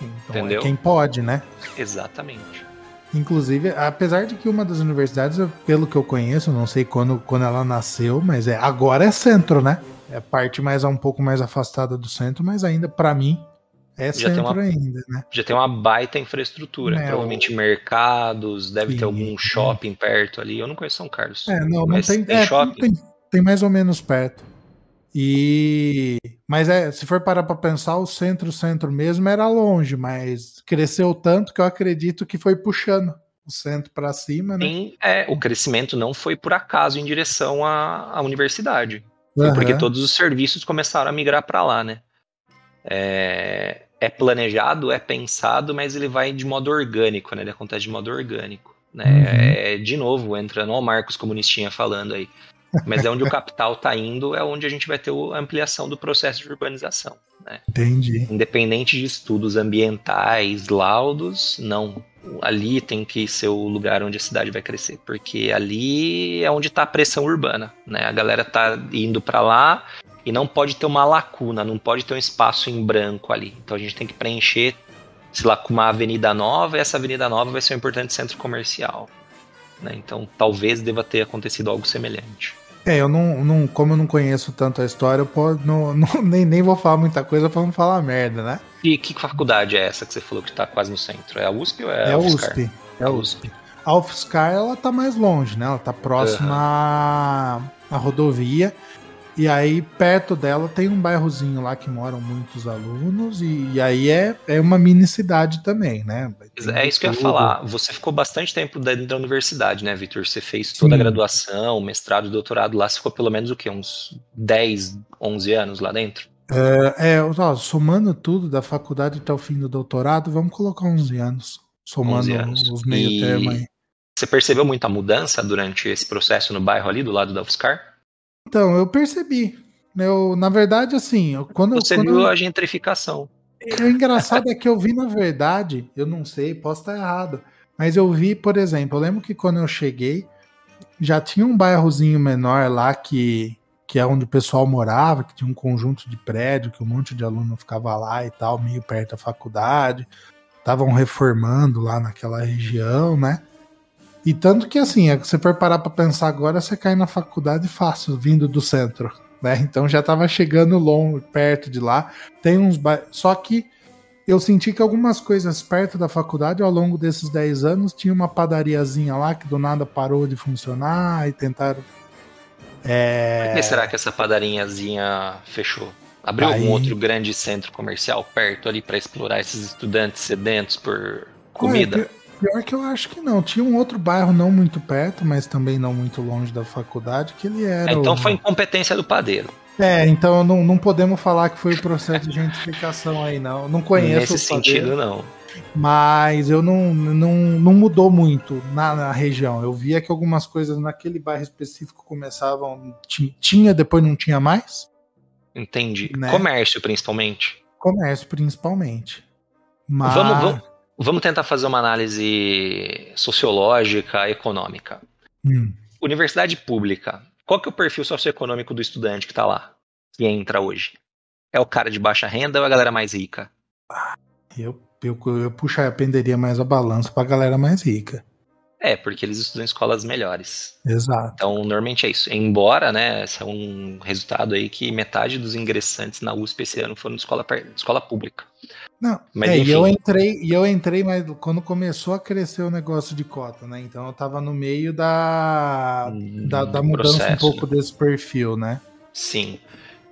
Então, Entendeu? É quem pode, né? Exatamente. Inclusive, apesar de que uma das universidades, pelo que eu conheço, não sei quando, quando ela nasceu, mas é agora é centro, né? É a parte mais um pouco mais afastada do centro, mas ainda para mim é Já tem centro uma- ainda, né? Já tem uma baita infraestrutura. É, Provavelmente mercados, deve Sim. ter algum shopping perto ali. Eu não conheço São Carlos. É, não, não Mas tem, tem é, shopping? Tem, tem mais ou menos perto. E mas é, se for parar para pensar, o centro, centro mesmo era longe, mas cresceu tanto que eu acredito que foi puxando o centro para cima, né? Tem- é, o crescimento não foi por acaso em direção à, à universidade. Foi Aham. porque todos os serviços começaram a migrar para lá, né? É, é planejado, é pensado, mas ele vai de modo orgânico, né? Ele acontece de modo orgânico. Né? Uhum. É, de novo, entrando ao Marcos Comunistinha falando aí. Mas é onde o capital está indo, é onde a gente vai ter o- a ampliação do processo de urbanização. Né? Entendi. Independente de estudos ambientais, laudos, não. Ali tem que ser o lugar onde a cidade vai crescer, porque ali é onde está a pressão urbana, né? A galera tá indo para lá e não pode ter uma lacuna, não pode ter um espaço em branco ali. Então a gente tem que preencher, sei lá, com uma avenida nova, e essa avenida nova vai ser um importante centro comercial. né? Então talvez deva ter acontecido algo semelhante. É, eu não, não como eu não conheço tanto a história, eu pode, não, não- nem, nem vou falar muita coisa para não falar merda, né? E que faculdade é essa que você falou que está quase no centro? É a USP ou é, É, a? USP. É a USP. A UFSCar, ela tá mais longe, né? Ela tá próxima à- à rodovia. E aí, perto dela, tem um bairrozinho lá que moram muitos alunos. E, e aí é, é uma mini cidade também, né? Tem É isso que eu ia falar. Você ficou bastante tempo dentro da universidade, né, Vitor? Você fez toda a Sim. graduação, mestrado, doutorado lá. Você ficou pelo menos o quê? Uns 10, 11 anos lá dentro? É, ó, somando tudo da faculdade até o fim do doutorado, vamos colocar 11 anos. Somando 11 anos. os meio E- termo aí. Você percebeu muita mudança durante esse processo no bairro ali, do lado da UFSCar? Então, eu percebi. Eu, na verdade, assim, eu- quando, Você quando viu eu- a gentrificação. O engraçado é que eu vi, na verdade, eu não sei, posso estar errado, mas eu vi, por exemplo, eu lembro que quando eu cheguei, já tinha um bairrozinho menor lá que, que é onde o pessoal morava, que tinha um conjunto de prédio, que um monte de aluno ficava lá e tal, meio perto da faculdade. Estavam reformando lá naquela região, né? E tanto que assim, é você for parar pra pensar agora, você cai na faculdade fácil, vindo do centro, né? Então já tava chegando longe, perto de lá. Tem uns ba... Só que eu senti que algumas coisas perto da faculdade, ao longo desses 10 anos, tinha uma padariazinha lá que do nada parou de funcionar e tentaram. Por É... que será que essa padarinhazinha fechou? Abriu Aí- algum outro grande centro comercial perto ali para explorar esses estudantes sedentos por comida? Pi- pior que eu acho que não. Tinha um outro bairro não muito perto, mas também não muito longe da faculdade, que ele era. É, então o- foi incompetência do padeiro. É, então não, não podemos falar que foi o processo de gentrificação aí, não. Não conheço Nesse o padeiro. sentido, não. Mas eu não, não, não mudou muito na, na região. Eu via que algumas coisas naquele bairro específico começavam. ti- Tinha, depois não tinha mais. Entendi. Né? Comércio, principalmente. Comércio, principalmente. Mas. Vamos, vamos, vamos tentar fazer uma análise sociológica, econômica. Hum, Universidade pública. Qual que é o perfil socioeconômico do estudante que está lá? Que entra hoje? É o cara de baixa renda ou é a galera mais rica? eu, eu, eu puxaria, penderia mais a balança pra galera mais rica. É, porque eles estudam em escolas melhores. Exato. Então, normalmente é isso. Embora, né, esse é um resultado aí que metade dos ingressantes na USP esse ano foram de escola, escola pública. Não, Mas, é, e enfim. eu entrei, e eu entrei, mas quando começou a crescer o negócio de cota, né? Então eu tava no meio da, da, da Do mudança um processo, pouco desse perfil, né? Sim.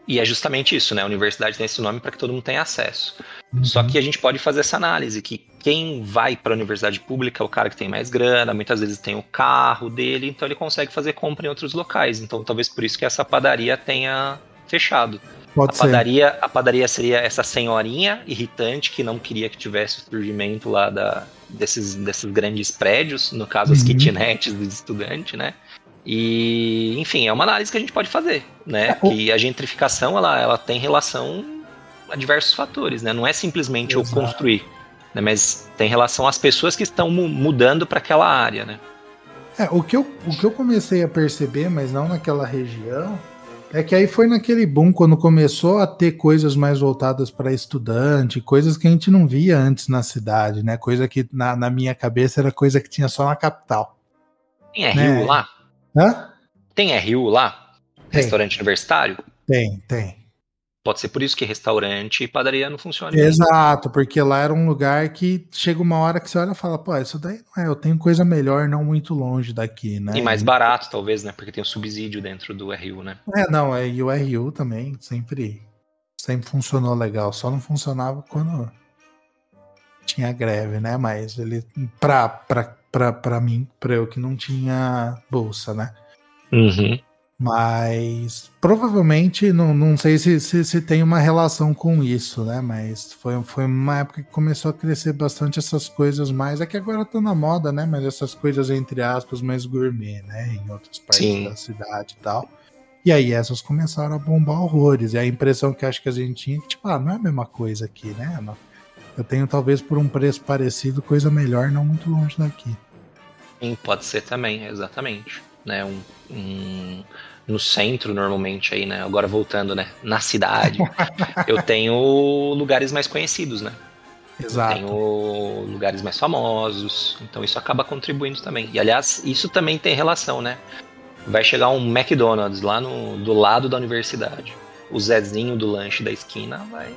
E é justamente isso, né? A universidade tem esse nome para que todo mundo tenha acesso. Uhum. Só que a gente pode fazer essa análise que quem vai para a universidade pública é o cara que tem mais grana, muitas vezes tem o carro dele, então ele consegue fazer compra em outros locais. Então talvez por isso que essa padaria tenha fechado. Pode A ser. padaria, a padaria seria essa senhorinha irritante que não queria que tivesse o surgimento lá da, desses, desses grandes prédios, no caso as Uhum. kitnets dos estudantes, né? E, enfim, é uma análise que a gente pode fazer, né? É, o- Que a gentrificação ela, ela tem relação a diversos fatores, né? Não é simplesmente eu Exato. construir, né? Mas tem relação às pessoas que estão mu- mudando para aquela área, né? É, o que, eu, o que eu comecei a perceber, mas não naquela região, É que aí foi naquele boom quando começou a ter coisas mais voltadas para estudante, coisas que a gente não via antes na cidade, né? Coisa que na, na minha cabeça era coisa que tinha só na capital. Tem RU Né? lá? Hã? Tem RU lá? Tem. Restaurante universitário? Tem, tem. Pode ser por isso que restaurante e padaria não funcionam. Exato, porque lá era um lugar que chega uma hora que você olha e fala, pô, isso daí não é, eu tenho coisa melhor não muito longe daqui, né? E mais barato, talvez, né? Porque tem o subsídio dentro do RU, né? É, não, é, e o RU também sempre, sempre funcionou legal, só não funcionava quando tinha greve, né? Mas ele, pra, pra, pra mim, pra eu que não tinha bolsa, né? Uhum. Mas provavelmente, não, não sei se, se, se tem uma relação com isso, né? Mas foi, foi uma época que começou a crescer bastante essas coisas mais. É que agora tá na moda, né? Mas essas coisas, entre aspas, mais gourmet, né? Em outras partes Sim. da cidade e tal. E aí essas começaram a bombar horrores. E a impressão que acho que a gente tinha é que, tipo, ah, não é a mesma coisa aqui, né? Não- Eu tenho talvez por um preço parecido, coisa melhor, não muito longe daqui. Sim, pode ser também, exatamente. Né, um, um- no centro, normalmente, aí, né? Agora voltando, né? Na cidade, eu tenho lugares mais conhecidos, né? Exato. Tenho lugares mais famosos. Então isso acaba contribuindo também. E aliás, isso também tem relação, né? Vai chegar um McDonald's lá no, do lado da universidade. O Zezinho do lanche da esquina vai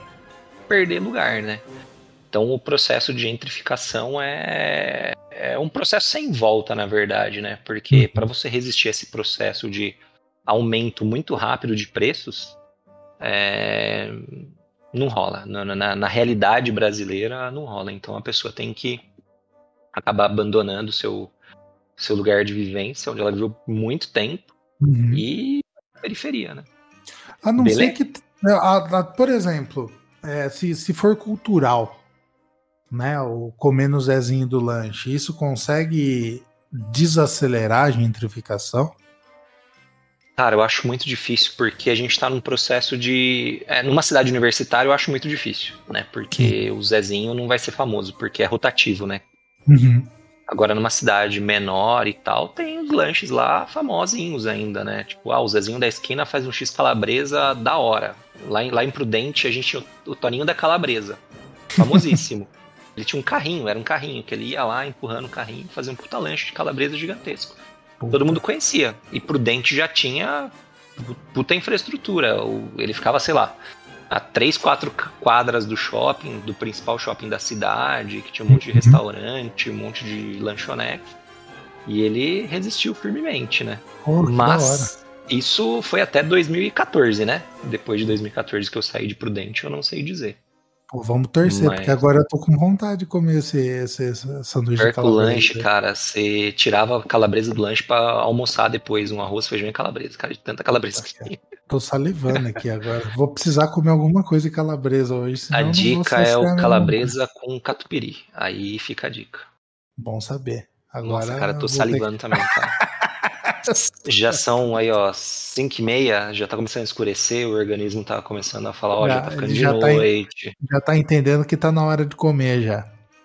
perder lugar, né? Então o processo de gentrificação é, é um processo sem volta, na verdade, né? Porque Uhum. para você resistir a esse processo de aumento muito rápido de preços, é, não rola. Na, na- na realidade brasileira, não rola. Então a pessoa tem que acabar abandonando seu seu lugar de vivência, onde ela viveu muito tempo, Uhum. e periferia, né? A não Beleza? ser que, a- a- por exemplo, é, se, se for cultural, né, o comer no Zezinho do lanche, isso consegue desacelerar a gentrificação? Cara, eu acho muito difícil porque a gente tá num processo de. é, numa cidade universitária eu acho muito difícil, né? Porque o Zezinho não vai ser famoso, porque é rotativo, né? Uhum. Agora, numa cidade menor e tal, tem os lanches lá famosinhos ainda, né? Tipo, ah, o Zezinho da esquina faz um X calabresa da hora. Lá em, lá em Prudente a gente tinha o, o Toninho da Calabresa. Famosíssimo. Ele tinha um carrinho, era um carrinho, que ele ia lá empurrando o carrinho e fazia um puta lanche de calabresa gigantesco. Todo mundo conhecia. E Prudente já tinha pu- puta infraestrutura. Ele ficava, sei lá, a três, quatro quadras do shopping, do principal shopping da cidade, que tinha um monte de Uhum. restaurante, um monte de lanchonete. E ele resistiu firmemente, né? Hora. Mas isso foi até 2014, né? Depois de 2014 que eu saí de Prudente, eu não sei dizer. Pô, vamos torcer, Mas- porque agora eu tô com vontade de comer esse, esse, esse sanduíche Pior de calabresa. lanche, cara, você tirava a calabresa do lanche pra almoçar depois, um arroz, feijão e calabresa, cara, de tanta calabresa que tinha. Tô salivando aqui agora. Vou precisar comer alguma coisa de calabresa hoje, A dica é o calabresa com catupiry. Aí fica a dica. Bom saber. Agora Nossa, cara, tô vou ter salivando também, cara. Já são aí, ó, 5 e meia, já tá começando a escurecer, o organismo tá começando a falar, ó, já, Já- tá ficando de já tá noite. Já tá entendendo que tá na hora de comer já.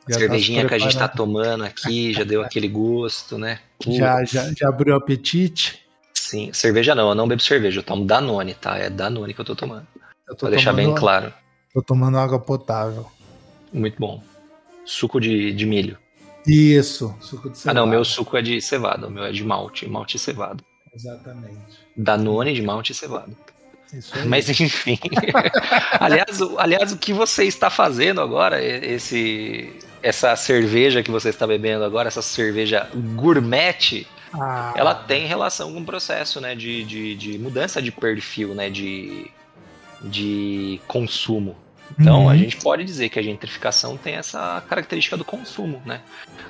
Já tá cervejinha se que a gente tá tomando aqui, já deu aquele gosto, né? Já, Putz, já, já abriu o apetite. Sim, cerveja não, eu não bebo cerveja, eu tomo Danone, tá? É Danone que eu tô tomando. Eu tô Pra deixar bem tomando- claro. Tô tomando água potável. Muito bom. Suco de, de milho. Isso, suco de Ah, cevada. não, meu suco é de cevada, o meu é de malte, malte e cevada. Exatamente. Danone de malte e cevada. Mas enfim. aliás, o, aliás, o que você está fazendo agora, esse, essa cerveja que você está bebendo agora, essa cerveja gourmet, Ah, ela tem relação com o processo né, de, de, de mudança de perfil, né, de, de consumo. Então, uhum. a gente pode dizer que a gentrificação tem essa característica do consumo, né?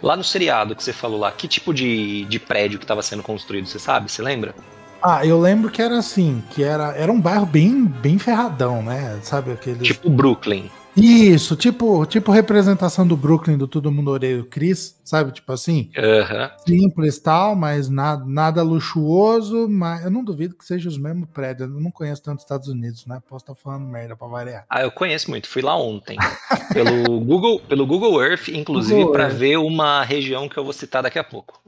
Lá no seriado que você falou lá, que tipo de, de prédio que estava sendo construído, você sabe? Você lembra? Ah, eu lembro que era assim, que era, era um bairro bem, bem ferradão, né? Sabe aquele. Tipo Brooklyn. Isso, tipo, tipo representação do Brooklyn do Todo Mundo Oreiro Chris, sabe? Tipo assim. Aham. Simples tal, mas nada, nada luxuoso. Mas eu não duvido que seja os mesmos prédios. Eu não conheço tanto os Estados Unidos, né? Posso estar falando merda pra variar. Ah, eu conheço muito. Fui lá ontem. pelo, Google, pelo Google Earth, inclusive, para ver uma região que eu vou citar daqui a pouco.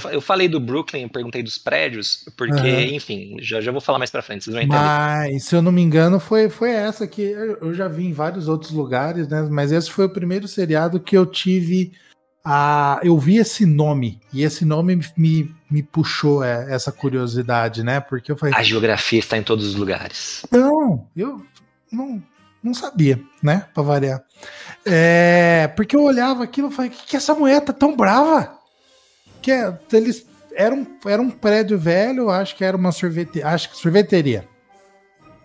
Fa- Eu falei do Brooklyn, perguntei dos prédios, porque, Aham. enfim, já, já vou falar mais pra frente, vocês vão entender. Mas, se eu não me engano, foi, foi essa que eu, eu já vi em vários outros lugares, né? Mas esse foi o primeiro seriado que eu tive a. Eu vi esse nome, e esse nome me, me puxou é, essa curiosidade, né? Porque eu falei, A geografia está em todos os lugares. não, eu não, não sabia, né? Pra variar. É, porque eu olhava aquilo e falei, que, que essa mulher tá tão brava? Que é- eles era um, era um prédio velho, acho que era uma sorvete, acho que sorveteria.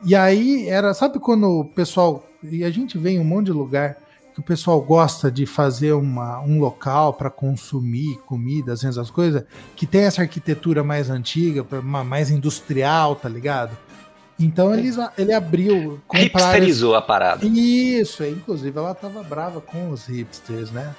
E aí era, sabe quando o pessoal, e a gente vê em um monte de lugar que o pessoal gosta de fazer uma, um local para consumir comida, assim, essas coisas, que tem essa arquitetura mais antiga, mais industrial, tá ligado? Então eles, ele abriu esse- Hipsterizou a parada. isso, é, inclusive ela tava brava com os hipsters, né?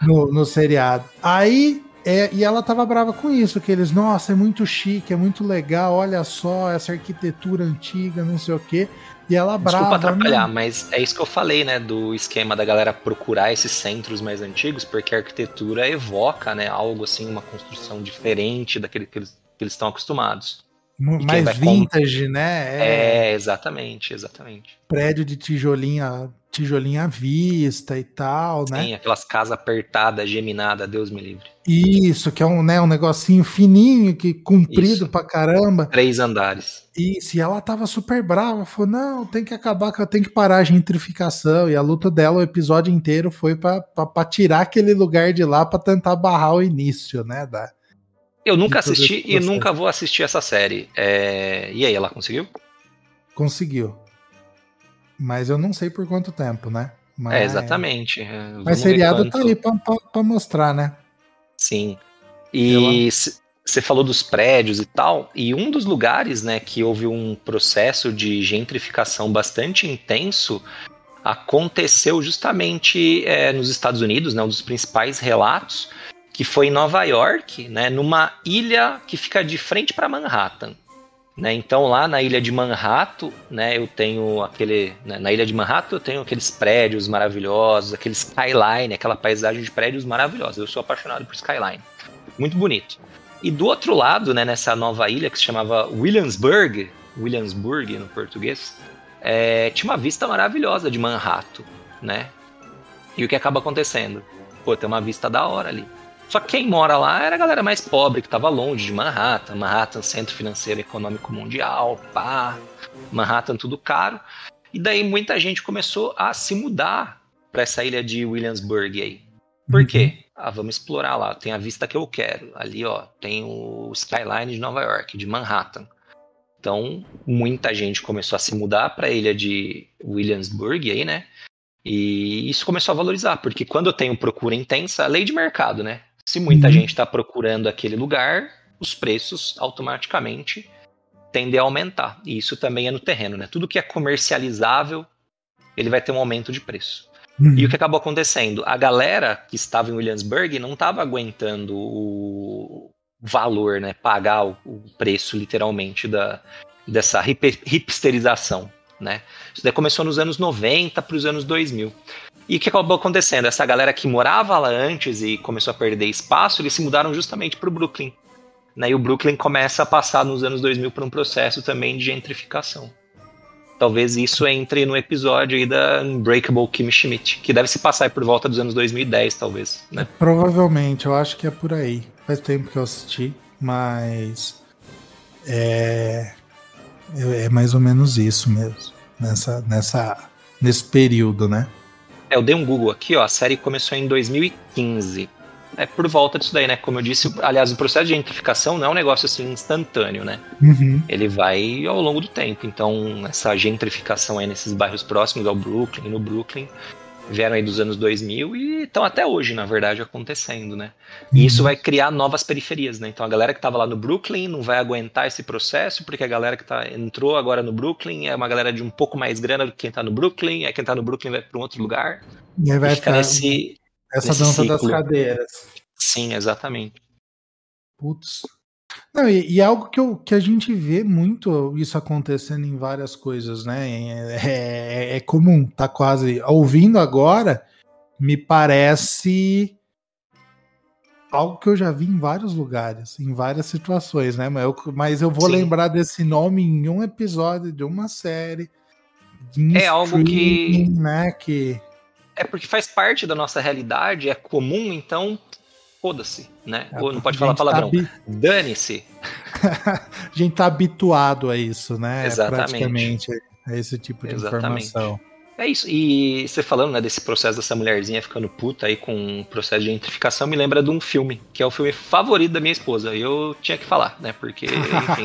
No, no seriado. Aí, é, e ela tava brava com isso, que eles, nossa, é muito chique, é muito legal, olha só essa arquitetura antiga, não sei o quê. E ela brava. Desculpa atrapalhar, "Não, mas é isso que eu falei, né, do esquema da galera procurar esses centros mais antigos, porque a arquitetura evoca, né, algo assim, uma construção diferente daquele que eles, que eles estão acostumados. Mais vintage, né? É, É, exatamente, exatamente. prédio de tijolinha, tijolinha à vista e tal, né? Sim, aquelas casas apertadas, geminadas, Deus me livre. Isso, que é um, né, um negocinho fininho, que comprido Isso. pra caramba. Três andares. Isso, e ela tava super brava, falou: não, tem que acabar, tem que parar a gentrificação. E a luta dela, o episódio inteiro, foi pra, pra, pra tirar aquele lugar de lá pra tentar barrar o início, né? Da... Eu nunca assisti e nunca vou assistir essa série. É, E aí, ela conseguiu? Conseguiu. Mas eu não sei por quanto tempo, né? Mas, É, exatamente. É, vamos Mas seriado tá aí pra, pra, pra mostrar, né? Sim. E você falou dos prédios e tal, e um dos lugares, né, que houve um processo de gentrificação bastante intenso aconteceu justamente é, nos Estados Unidos, né, um dos principais relatos, que foi em Nova York, né, numa ilha que fica de frente para Manhattan. Né, então lá na ilha de Manhattan, né, eu tenho aquele, né, na ilha de Manhattan eu tenho aqueles prédios maravilhosos, aquele skyline, aquela paisagem de prédios maravilhosa. Eu sou apaixonado por skyline, muito bonito. E do outro lado, né, nessa nova ilha que se chamava Williamsburg, Williamsburg no português, é, tinha uma vista maravilhosa de Manhattan, né? E o que acaba acontecendo? Pô, tem uma vista da hora ali. Só que quem mora lá era a galera mais pobre, que tava longe de Manhattan. Manhattan, centro financeiro e econômico mundial, pá. Manhattan, tudo caro. E daí muita gente começou a se mudar para essa ilha de Williamsburg aí. Por Uhum. quê? Ah, vamos explorar lá. Tem a vista que eu quero. Ali, ó, tem o skyline de Nova York, de Manhattan. Então, muita gente começou a se mudar para a ilha de Williamsburg aí, né? E isso começou a valorizar, porque quando eu tenho procura intensa, lei de mercado, né? Se muita Uhum. gente está procurando aquele lugar, os preços automaticamente tendem a aumentar. E isso também é no terreno, né? Tudo que é comercializável, ele vai ter um aumento de preço. Uhum. E o que acabou acontecendo? A galera que estava em Williamsburg não estava aguentando o valor, né? Pagar o, preço, literalmente, da, dessa hip- hipsterização, né? Isso daí começou nos anos 90 para os anos 2000. E o que acabou acontecendo? Essa galera que morava lá antes e começou a perder espaço, eles se mudaram justamente para o Brooklyn. Né? E o Brooklyn começa a passar nos anos 2000 por um processo também de gentrificação. Talvez isso entre no episódio aí da Unbreakable Kimmy Schmidt, que deve se passar por volta dos anos 2010, talvez, né? Provavelmente, eu acho que é por aí. Faz tempo que eu assisti, mas é, é mais ou menos isso mesmo. Nessa, nessa, nesse período, né? É, eu dei um Google aqui, ó, a série começou em 2015. É por volta disso daí, né? Como eu disse, aliás, o processo de gentrificação não é um negócio assim instantâneo, né? Uhum. Ele vai ao longo do tempo. Então, essa gentrificação aí nesses bairros próximos ao Brooklyn, no Brooklyn, vieram aí dos anos 2000 e estão até hoje, na verdade, acontecendo, né? E isso vai criar novas periferias, né? Então a galera que estava lá no Brooklyn não vai aguentar esse processo, porque a galera que tá, entrou agora no Brooklyn é uma galera de um pouco mais grana do que quem está no Brooklyn, é quem está no Brooklyn vai para um outro lugar. E aí vai ficar nesse, essa nesse dança ciclo. das cadeiras. Sim, exatamente. Putz. Não, e, e, é algo que, eu, que a gente vê muito isso acontecendo em várias coisas, né? É, é, é comum, tá quase. Ouvindo agora, me parece algo que eu já vi em vários lugares, em várias situações, né? Mas eu, mas eu vou Sim. lembrar desse nome em um episódio de uma série. é algo que. Né, que. É porque faz parte da nossa realidade, é comum, então foda-se, né? É, Ou não pode falar tá palavrão. Tá Dane-se. a gente tá habituado a isso, né? Exatamente. Praticamente a esse tipo de Exatamente. informação. É isso. E você falando né, desse processo dessa mulherzinha ficando puta aí com o processo de gentrificação, me lembra de um filme, que é o filme favorito da minha esposa. E eu tinha que falar, né? Porque, enfim.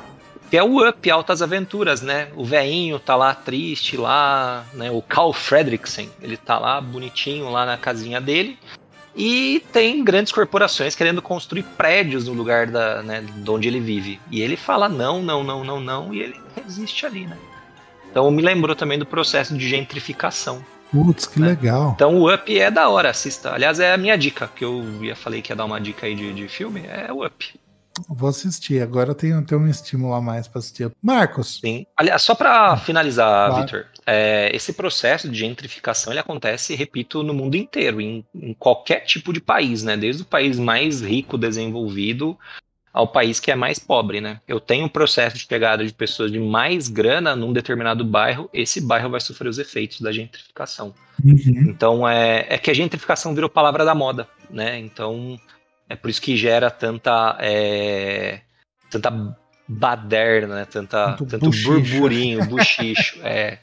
que é o Up, Altas Aventuras, né? O veinho tá lá triste lá, né? O Carl Fredricksen, ele tá lá bonitinho lá na casinha dele. E tem grandes corporações querendo construir prédios no lugar da, né, de onde ele vive. E ele fala não, não, não, não, não, e ele resiste ali, né? Então me lembrou também do processo de gentrificação. Putz, que né? legal. Então o Up é da hora, assista. Aliás, é a minha dica, que eu ia falei que ia dar uma dica aí de, de filme, é o Up. Vou assistir, agora eu tenho, tenho um estímulo a mais para assistir. Marcos. Sim. Aliás, só para finalizar, claro. Victor, é, esse processo de gentrificação ele acontece, repito, no mundo inteiro, em, em, qualquer tipo de país, né? Desde o país mais rico, desenvolvido, ao país que é mais pobre, né? Eu tenho um processo de pegada de pessoas de mais grana num determinado bairro, esse bairro vai sofrer os efeitos da gentrificação. Uhum. Então é, é que a gentrificação virou palavra da moda, né? Então é por isso que gera tanta. É, tanta baderna, né? Tanta, tanto burburinho, buchicho é,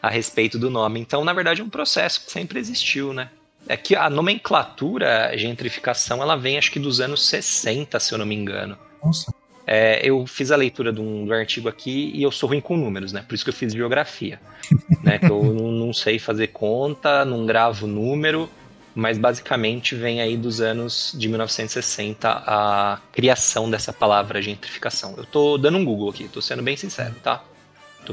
a respeito do nome. Então, na verdade, é um processo que sempre existiu, né? É que a nomenclatura, a gentrificação, ela vem acho que dos anos 60, se eu não me engano. Nossa. É, eu fiz a leitura de um, do artigo aqui e eu sou ruim com números, né? Por isso que eu fiz geografia. né? Que eu não, não sei fazer conta, não gravo número mas basicamente vem aí dos anos de 1960 a criação dessa palavra gentrificação. Eu tô dando um Google aqui, tô sendo bem sincero, tá?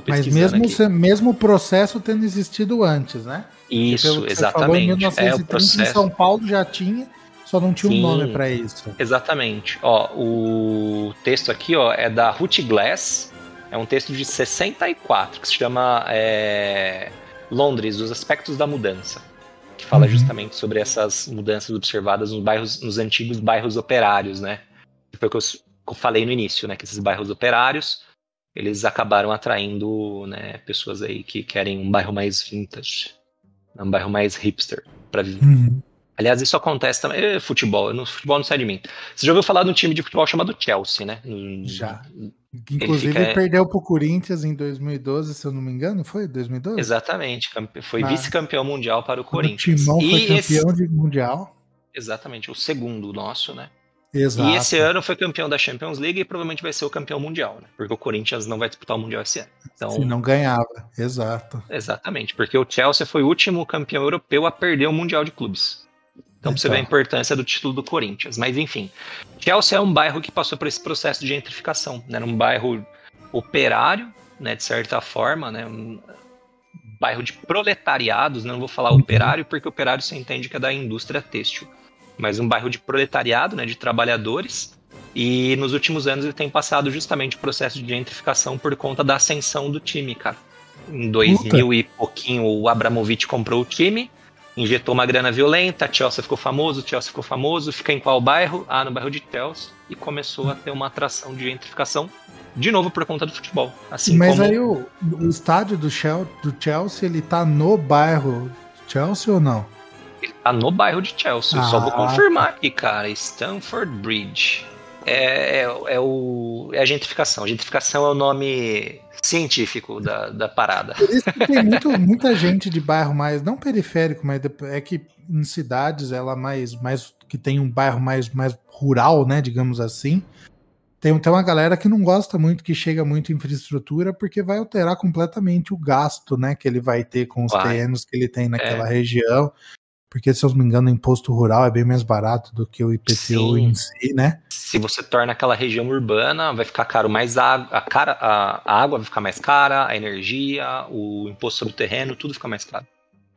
Mas mesmo, aqui. mesmo o processo tendo existido antes, né? Isso, exatamente. Falou, em 1930 é, o processo... em São Paulo já tinha, só não tinha Sim, um nome para isso. Exatamente. Ó, o texto aqui, ó, é da Ruth Glass. É um texto de 64 que se chama é, Londres, os aspectos da mudança que fala uhum. justamente sobre essas mudanças observadas nos bairros, nos antigos bairros operários, né? Foi o que eu falei no início, né? Que esses bairros operários eles acabaram atraindo né, pessoas aí que querem um bairro mais vintage, um bairro mais hipster para viver. Uhum. Aliás, isso acontece também. É, futebol, no futebol não sai de mim. Você já ouviu falar de um time de futebol chamado Chelsea, né? Já. Inclusive ele fica... perdeu pro Corinthians em 2012, se eu não me engano, foi 2012? Exatamente, foi ah. vice-campeão mundial para o Corinthians. O Timão e foi campeão esse... de mundial. Exatamente, o segundo nosso, né? Exato. E esse ano foi campeão da Champions League e provavelmente vai ser o campeão mundial, né? Porque o Corinthians não vai disputar o mundial esse ano. Então, Se não ganhava, exato. Exatamente, porque o Chelsea foi o último campeão europeu a perder o mundial de clubes. Então, pra você ver a importância do título do Corinthians. Mas, enfim, Chelsea é um bairro que passou por esse processo de gentrificação. Né? Era um bairro operário, né, de certa forma, né? Um bairro de proletariados, né? não vou falar uhum. operário, porque operário você entende que é da indústria têxtil. Mas um bairro de proletariado, né, de trabalhadores. E nos últimos anos ele tem passado justamente o processo de gentrificação por conta da ascensão do time, cara. Em 2000 Puta. e pouquinho, o Abramovich comprou o time injetou uma grana violenta, Chelsea ficou famoso, Chelsea ficou famoso, fica em qual bairro? Ah, no bairro de Chelsea, e começou a ter uma atração de gentrificação, de novo por conta do futebol. Assim Mas como... aí o, o estádio do, Chelsea, do Chelsea, ele tá no bairro Chelsea ou não? Ele tá no bairro de Chelsea, ah. só vou ah. confirmar aqui, cara, Stamford Bridge. É, é, é, o, é a gentrificação. A gentrificação é o nome científico da, da parada. Por isso que tem muito, muita gente de bairro mais, não periférico, mas é que em cidades ela mais, mais que tem um bairro mais, mais rural, né, digamos assim, tem, tem uma galera que não gosta muito que chega muito infraestrutura porque vai alterar completamente o gasto, né, que ele vai ter com os vai. terrenos que ele tem naquela é. região. Porque, se eu não me engano, o imposto rural é bem mais barato do que o IPTU Sim. em si, né? Se você torna aquela região urbana, vai ficar caro mais água, a, cara, a, a água vai ficar mais cara, a energia, o imposto sobre o terreno, tudo fica mais caro.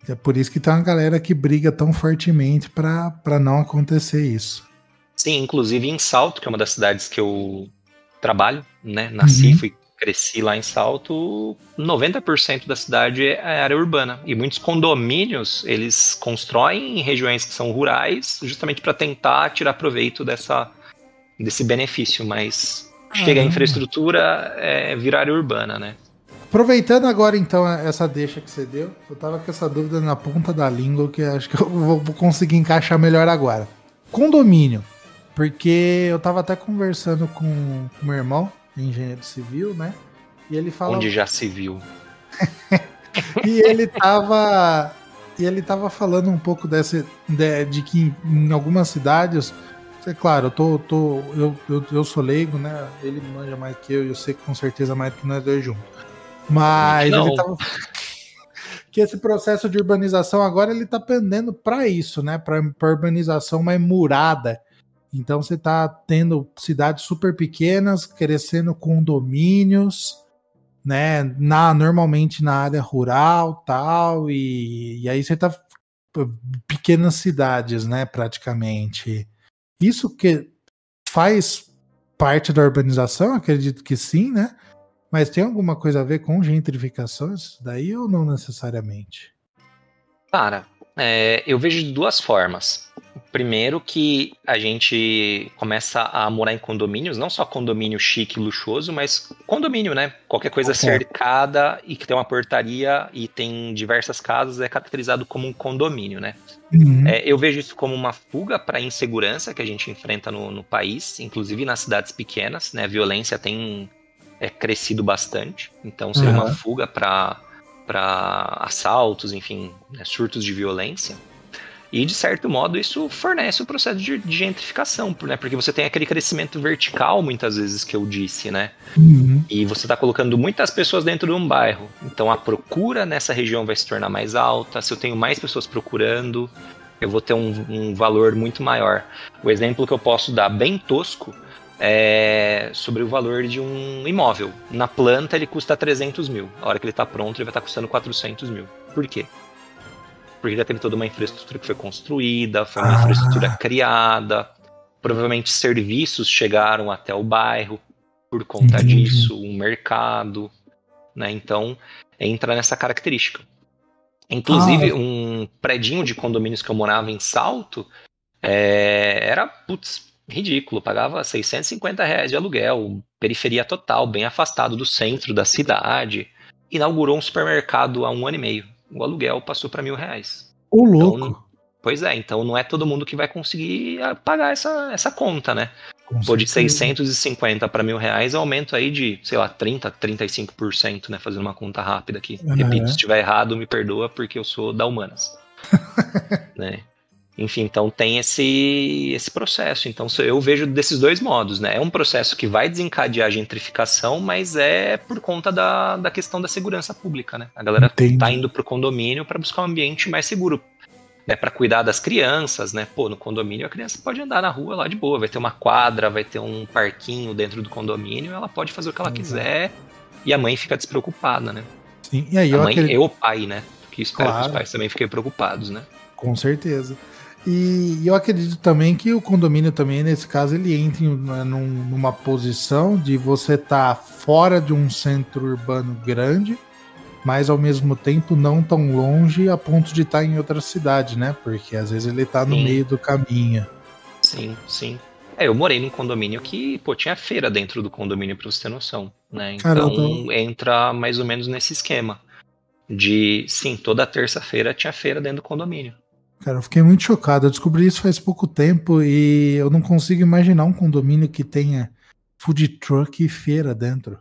É por isso que tem uma galera que briga tão fortemente para não acontecer isso. Sim, inclusive em Salto, que é uma das cidades que eu trabalho, né? Nasci, uhum. fui cresci lá em Salto, 90% da cidade é área urbana. E muitos condomínios, eles constroem em regiões que são rurais, justamente para tentar tirar proveito dessa, desse benefício. Mas chega a infraestrutura, é virar área urbana, né? Aproveitando agora então essa deixa que você deu, eu tava com essa dúvida na ponta da língua que acho que eu vou conseguir encaixar melhor agora. Condomínio. Porque eu tava até conversando com o meu irmão, engenheiro civil, né? E ele fala. Onde já se viu. e ele tava. E ele tava falando um pouco dessa. De, de que em algumas cidades. É claro, eu tô. tô eu, eu, eu sou leigo, né? Ele manja mais que eu e eu sei que com certeza mais que nós dois juntos. Mas Não. ele tava. que esse processo de urbanização agora ele tá pendendo para isso, né? Para urbanização mais murada então você está tendo cidades super pequenas, crescendo condomínios, né? Na, normalmente na área rural tal, e, e aí você está pequenas cidades, né? Praticamente. Isso que faz parte da urbanização, acredito que sim, né? Mas tem alguma coisa a ver com gentrificação isso daí ou não necessariamente? Cara, é, eu vejo de duas formas. Primeiro que a gente começa a morar em condomínios, não só condomínio chique e luxuoso, mas condomínio, né? Qualquer coisa cercada e que tem uma portaria e tem diversas casas é caracterizado como um condomínio, né? Uhum. É, eu vejo isso como uma fuga para a insegurança que a gente enfrenta no, no, país, inclusive nas cidades pequenas, né? A violência tem é, crescido bastante, então seria uhum. uma fuga para para assaltos, enfim, né, surtos de violência. E, de certo modo, isso fornece o processo de, de gentrificação, né? Porque você tem aquele crescimento vertical, muitas vezes, que eu disse, né? Uhum. E você está colocando muitas pessoas dentro de um bairro. Então, a procura nessa região vai se tornar mais alta. Se eu tenho mais pessoas procurando, eu vou ter um, um valor muito maior. O exemplo que eu posso dar, bem tosco, é sobre o valor de um imóvel. Na planta, ele custa 300 mil. A hora que ele está pronto, ele vai estar tá custando 400 mil. Por quê? Porque já teve toda uma infraestrutura que foi construída, foi uma ah. infraestrutura criada, provavelmente serviços chegaram até o bairro por conta Entendi. disso, um mercado, né? Então entra nessa característica. Inclusive, ah. um predinho de condomínios que eu morava em Salto é, era, putz, ridículo. Pagava 650 reais de aluguel, periferia total, bem afastado do centro da cidade. Inaugurou um supermercado há um ano e meio o aluguel passou para mil reais. O então, louco. Então, pois é, então não é todo mundo que vai conseguir ah, pagar essa, essa conta, né? Pô, de 650 para mil reais, aumento aí de, sei lá, 30, 35%, né? Fazendo uma conta rápida aqui. Uhum. Repito, se estiver errado, me perdoa, porque eu sou da humanas. né? Enfim, então tem esse, esse processo. Então eu vejo desses dois modos, né? É um processo que vai desencadear a gentrificação, mas é por conta da, da questão da segurança pública, né? A galera Entendi. tá indo pro condomínio para buscar um ambiente mais seguro. Né, para cuidar das crianças, né? Pô, no condomínio a criança pode andar na rua lá de boa, vai ter uma quadra, vai ter um parquinho dentro do condomínio, ela pode fazer o que ela quiser e a mãe fica despreocupada, né? Sim, e aí a mãe acredito... e o pai, né? Que espero claro. que os pais também fiquem preocupados, né? Com certeza. E eu acredito também que o condomínio também, nesse caso, ele entra né, numa posição de você estar tá fora de um centro urbano grande, mas ao mesmo tempo não tão longe a ponto de estar tá em outra cidade, né? Porque às vezes ele está no meio do caminho. Sim, sim. É, eu morei num condomínio que, pô, tinha feira dentro do condomínio, pra você ter noção, né? Então tô... entra mais ou menos nesse esquema. De, sim, toda terça-feira tinha feira dentro do condomínio. Cara, eu fiquei muito chocado. Eu descobri isso faz pouco tempo e eu não consigo imaginar um condomínio que tenha food truck e feira dentro.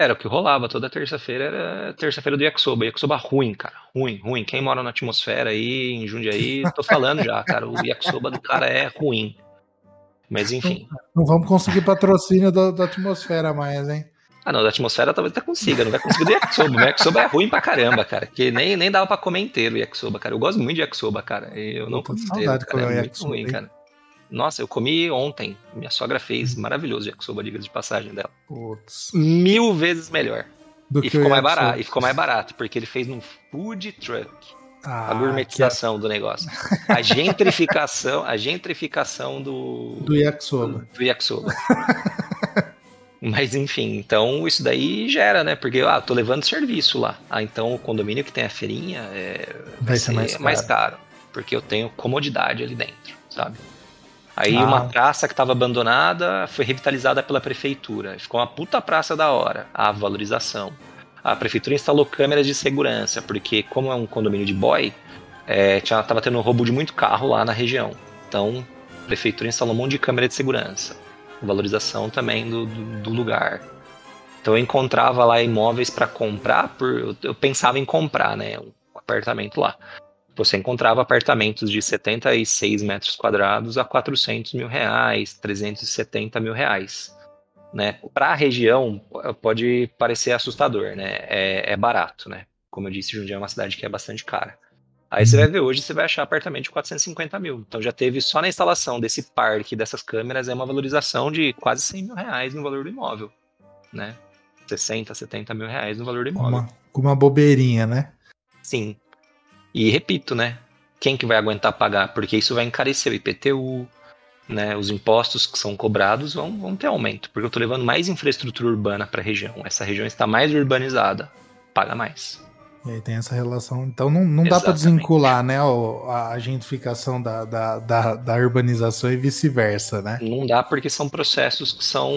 Era o que rolava toda terça-feira, era terça-feira do Yakisoba. Yakisoba ruim, cara. Ruim, ruim. Quem mora na atmosfera aí, em Jundiaí, tô falando já, cara. O Yakisoba do cara é ruim. Mas enfim. Não vamos conseguir patrocínio da, da atmosfera mais, hein? Ah, não, da atmosfera talvez até consiga, não vai conseguir do yakisoba. O yakisoba é ruim pra caramba, cara. Que nem, nem dava pra comer inteiro o yakisoba, cara. Eu gosto muito de yakisoba, cara. Eu não comi inteiro, cara. É muito ruim, cara. Nossa, eu comi ontem. Minha sogra fez. Maravilhoso yakisoba, diga de passagem dela. Putz. Mil vezes melhor. Do e ficou mais barato. E ficou mais barato, porque ele fez num food truck. Ah, a gourmetização que... do negócio. A gentrificação, a gentrificação do. Do yakisoba. Do, do yakisoba. Mas enfim, então isso daí gera, né? Porque, ah, tô levando serviço lá. Ah, então o condomínio que tem a feirinha é, vai, vai ser, ser mais, caro. mais caro. Porque eu tenho comodidade ali dentro, sabe? Aí ah. uma praça que estava abandonada foi revitalizada pela prefeitura. Ficou uma puta praça da hora. A valorização. A prefeitura instalou câmeras de segurança, porque como é um condomínio de boy, é, tinha, tava tendo um roubo de muito carro lá na região. Então, a prefeitura instalou um monte de câmera de segurança. Valorização também do, do, do lugar. Então eu encontrava lá imóveis para comprar, por, eu, eu pensava em comprar, né, um apartamento lá você encontrava apartamentos de 76 metros quadrados a 400 mil reais, 370 mil reais. Né? Para a região, pode parecer assustador, né? É, é, barato, né? Como eu disse, Jundiaí é uma cidade que é bastante cara. Aí você vai ver hoje, você vai achar apartamento de 450 mil. Então já teve só na instalação desse parque, dessas câmeras, é uma valorização de quase 100 mil reais no valor do imóvel, né? 60, 70 mil reais no valor do imóvel. Uma, com uma bobeirinha, né? Sim. E repito, né? Quem que vai aguentar pagar? Porque isso vai encarecer o IPTU, né? Os impostos que são cobrados vão, vão ter aumento, porque eu estou levando mais infraestrutura urbana para a região. Essa região está mais urbanizada, paga mais. E aí tem essa relação. Então não, não dá para desvincular né, a gentrificação da, da, da, da urbanização e vice-versa, né? Não dá porque são processos que são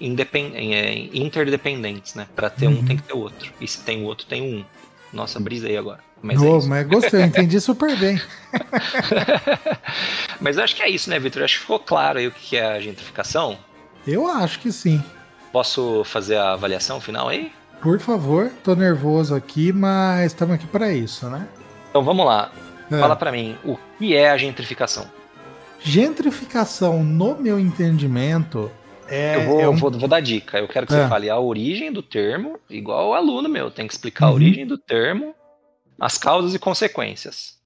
é, interdependentes, né? Para ter uhum. um tem que ter outro. E se tem o outro, tem um. Nossa, brisa aí agora. Mas, oh, é mas gostei, entendi super bem. mas eu acho que é isso, né, Vitor? Acho que ficou claro aí o que é a gentrificação. Eu acho que sim. Posso fazer a avaliação final aí? Por favor, tô nervoso aqui, mas estamos aqui para isso, né? Então vamos lá. É. Fala para mim, o que é a gentrificação? Gentrificação, no meu entendimento, é, eu vou, é um... vou, vou, dar dica. Eu quero que é. você fale a origem do termo, igual o aluno meu. Tem que explicar uhum. a origem do termo, as causas e consequências.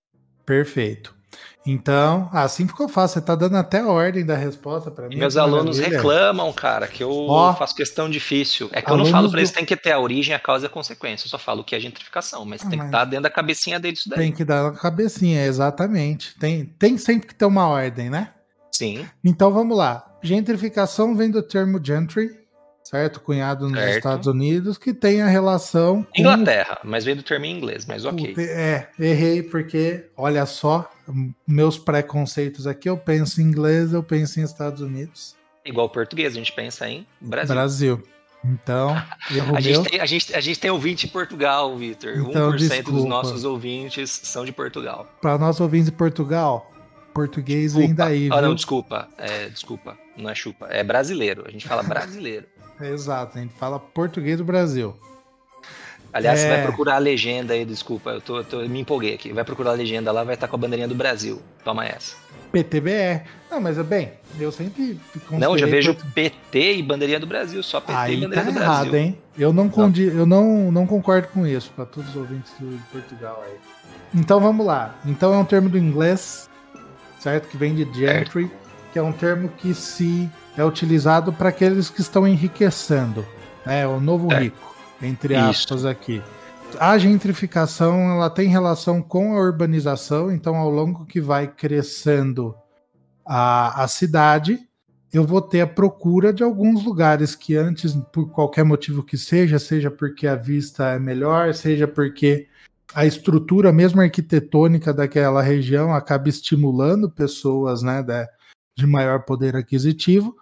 Perfeito. Então, assim ficou fácil. Você tá dando até a ordem da resposta para mim. Meus alunos reclamam, cara, que eu faço questão difícil. É que eu não falo para eles do... tem que ter a origem, a causa e a consequência. Eu só falo que é gentrificação, mas ah, tem mas que estar dentro da cabecinha deles daí. Tem que dar na cabecinha, exatamente. Tem, tem sempre que ter uma ordem, né? Sim. Então vamos lá. Gentrificação vem do termo gentry, certo? Cunhado nos certo. Estados Unidos, que tem a relação com... Inglaterra, mas veio do termo em inglês, mas ok. É, errei porque, olha só, meus preconceitos aqui, eu penso em inglês, eu penso em Estados Unidos. Igual português, a gente pensa em Brasil. Brasil. Então, a, gente tem, a, gente, a gente tem ouvinte em Portugal, Vitor. Então, 1% desculpa. dos nossos ouvintes são de Portugal. Para nossos ouvintes de Portugal, português desculpa. ainda aí. Ah, não, desculpa. É, desculpa. Não é chupa. É brasileiro. A gente fala brasileiro. Exato, a gente fala português do Brasil. Aliás, é... você vai procurar a legenda aí, desculpa, eu, tô, eu, tô, eu me empolguei aqui. Vai procurar a legenda lá, vai estar com a bandeirinha do Brasil. Toma essa. PTBR. Não, mas é bem, eu sempre. Não, já vejo PT e bandeirinha do Brasil, só PT aí e bandeirinha tá do errado, Brasil. hein? Eu não, condi, eu não, não concordo com isso, para todos os ouvintes de Portugal aí. Então vamos lá. Então é um termo do inglês certo? Que vem de gentry, certo. que é um termo que se é utilizado para aqueles que estão enriquecendo, né? O novo é. rico, entre aspas Isso. aqui. A gentrificação ela tem relação com a urbanização, então ao longo que vai crescendo a, a cidade, eu vou ter a procura de alguns lugares que antes, por qualquer motivo que seja, seja porque a vista é melhor, seja porque a estrutura mesmo arquitetônica daquela região acaba estimulando pessoas né, de, de maior poder aquisitivo,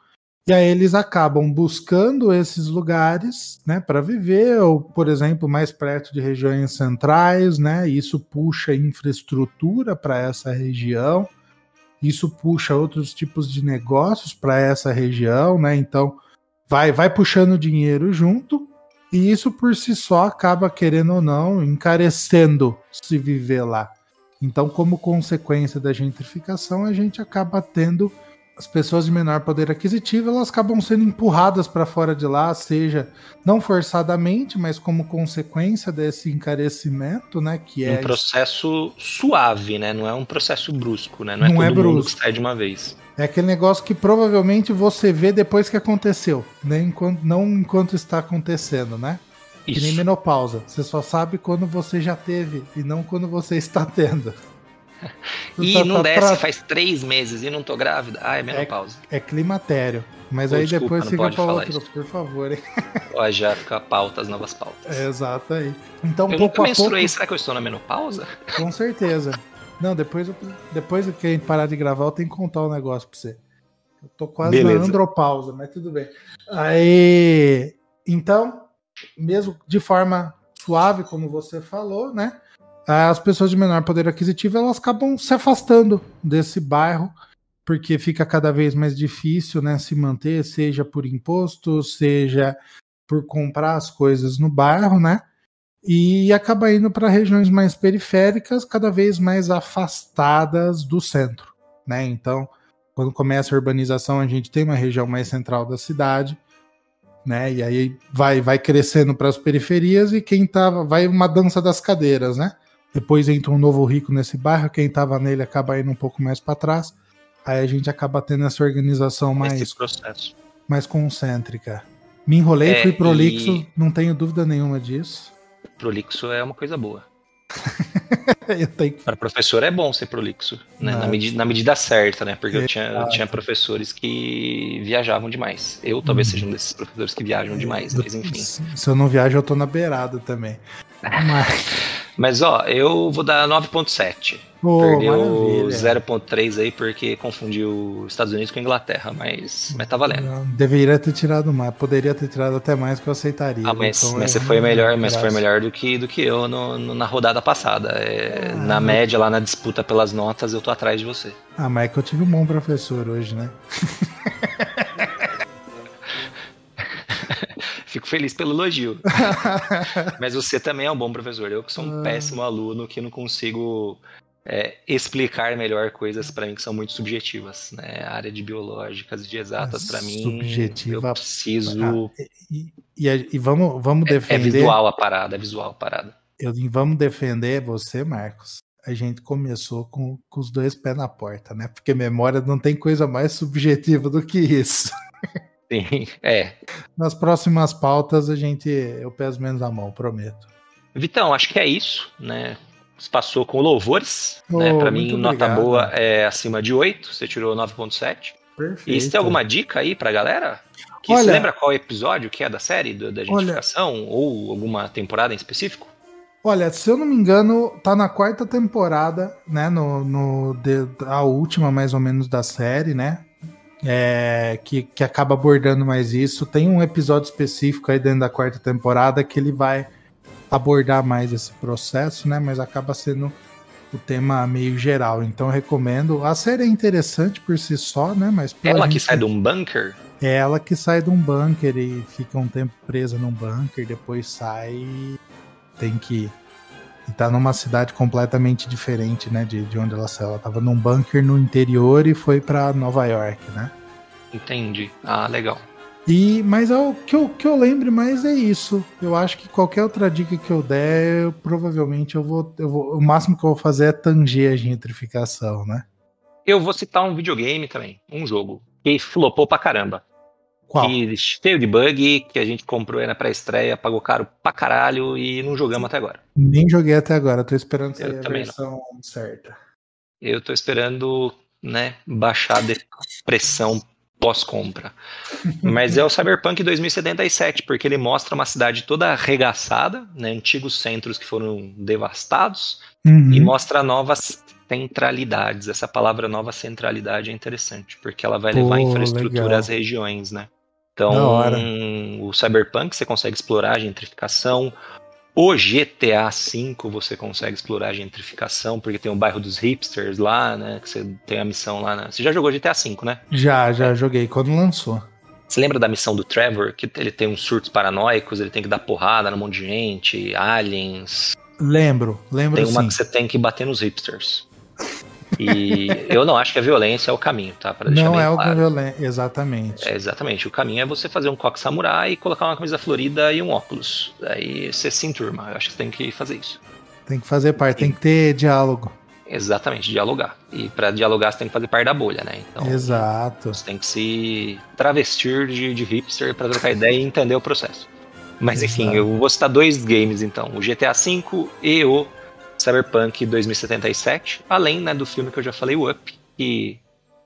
e aí eles acabam buscando esses lugares né, para viver, ou, por exemplo, mais perto de regiões centrais, né, isso puxa infraestrutura para essa região, isso puxa outros tipos de negócios para essa região, né, então vai, vai puxando dinheiro junto, e isso por si só acaba, querendo ou não, encarecendo se viver lá. Então, como consequência da gentrificação, a gente acaba tendo as pessoas de menor poder aquisitivo elas acabam sendo empurradas para fora de lá, seja não forçadamente, mas como consequência desse encarecimento, né? Que é um processo suave, né? Não é um processo brusco, né? Não é Não é mundo brusco. que sai de uma vez. É aquele negócio que provavelmente você vê depois que aconteceu, né? Enquanto, não enquanto está acontecendo, né? Que nem Isso. menopausa. Você só sabe quando você já teve e não quando você está tendo. E tá- não tá desce faz três meses e não tô grávida. Ah, é menopausa. É climatério. Mas Pô, aí desculpa, depois fica pode para falar outro, isso. por favor. Hein? Ó, já fica a pauta, as novas pautas. É, exato aí. Então, eu pouco nunca a menstruei, pouco, será que eu estou na menopausa? com certeza. Não, depois, eu- depois que a gente parar de gravar, eu tenho que contar um negócio pra você. Eu tô quase Beleza. na andropausa, mas tudo bem. Aí, então, mesmo de forma suave, como você falou, né? As pessoas de menor poder aquisitivo elas acabam se afastando desse bairro porque fica cada vez mais difícil, né, se manter, seja por imposto, seja por comprar as coisas no bairro, né? E acaba indo para regiões mais periféricas, cada vez mais afastadas do centro, né? Então, quando começa a urbanização, a gente tem uma região mais central da cidade, né? E aí vai vai crescendo para as periferias e quem tava vai uma dança das cadeiras, né? Depois entra um novo rico nesse bairro, quem estava nele acaba indo um pouco mais para trás. Aí a gente acaba tendo essa organização mais mais concêntrica. Me enrolei, É, fui prolixo, e- não tenho dúvida nenhuma disso. Prolixo é uma coisa boa. Tenho Para professor é bom ser prolixo, né? Na, medi- na medida certa, né? Porque eu tinha, eu tinha professores que viajavam demais. Eu talvez Uhum. seja um desses professores que viajam demais, mas enfim. Se eu não viajo, eu tô na beirada também. Mas, Mas ó, eu vou dar 9.7. pô, Perdeu maravilha. 0.3 aí porque confundiu Estados Unidos com Inglaterra, mas, mas tá valendo. Eu Deveria ter tirado mais, poderia ter tirado até mais que eu aceitaria. Ah, mas, Então, mas é- você foi melhor, mas foi melhor do que, do que eu no- no- na rodada passada. É, Ah. na média, lá na disputa pelas notas, eu tô atrás de você. Ah, mas é que eu tive um bom professor hoje, né? Fico feliz pelo elogio. Mas você também é um bom professor. Eu que sou um Ah. péssimo aluno que não consigo é, explicar melhor coisas pra mim que são muito subjetivas. Né? A área de biológicas e de exatas, pra mim, Subjetiva. eu preciso. E, e, e vamos, vamos É, é defender. visual a parada, é visual a parada. Eu, vamos defender você, Marcos. A gente começou com, com os dois pés na porta, né? Porque memória não tem coisa mais subjetiva do que isso. Sim, é. Nas próximas pautas a gente eu peso menos a mão, prometo. Vitão, acho que é isso, né? Você passou com louvores, Oh, né? Pra mim, nota obrigado. boa é acima de 8, você tirou 9.7. Perfeito. E você tem alguma dica aí pra galera? Que Olha- se lembra qual episódio que é da série, do- da gentrificação, ou alguma temporada em específico? Olha, se eu não me engano, tá na quarta temporada, né? No, no de- a última, mais ou menos, da série, né? É, que, que acaba abordando mais isso. Tem um episódio específico aí dentro da quarta temporada que ele vai abordar mais esse processo, né? Mas acaba sendo o tema meio geral. Então eu recomendo. A série é interessante por si só, né? Mas Ela que gente- sai de um bunker? é ela que sai de um bunker e fica um tempo presa num bunker, depois sai e tem que. E tá numa cidade completamente diferente, né? De, de onde ela saiu. Ela tava num bunker no interior e foi pra Nova York, né? Entendi. Ah, legal. E, mas é o que eu, que eu lembre mais é isso. Eu acho que qualquer outra dica que eu der, eu, provavelmente eu vou, eu vou. O máximo que eu vou fazer é tanger a gentrificação, né? Eu vou citar um videogame também, um jogo, que flopou pra caramba. Qual? Que cheio de bug, que a gente comprou aí na pré-estreia, pagou caro pra caralho e não jogamos até agora. Nem joguei até agora, tô esperando sair a também não. versão certa. Eu tô esperando, né, baixar a depressão pós-compra. Mas é o Cyberpunk 2077, porque ele mostra uma cidade toda arregaçada, né, antigos centros que foram devastados, Uhum. e mostra novas centralidades. Essa palavra nova centralidade é interessante, porque ela vai Pô, levar infraestrutura legal. às regiões, né? Então, o Cyberpunk você consegue explorar a gentrificação. O GTA V você consegue explorar a gentrificação, porque tem o bairro dos hipsters lá, né? Que você tem a missão lá. Né? Você já jogou GTA V, né? Já, já joguei quando lançou. Você lembra da missão do Trevor? Que ele tem uns surtos paranoicos, ele tem que dar porrada num monte de gente, aliens. Lembro, lembro Tem uma sim. que você tem que bater nos hipsters. E eu não acho que a violência é o caminho, tá? Pra deixar não é claro. o violência, exatamente. É, exatamente. O caminho é você fazer um coque samurai e colocar uma camisa florida e um óculos. Aí você se enturma. Eu acho que você tem que fazer isso. Tem que fazer parte, tem que ter diálogo. Exatamente, dialogar. E para dialogar você tem que fazer parte da bolha, né? Então, Exato. Você tem que se travestir de, de hipster para trocar ideia e entender o processo. Mas enfim, Exato. eu vou citar dois games então, o GTA V e o Cyberpunk 2077, além né, do filme que eu já falei, o Up, que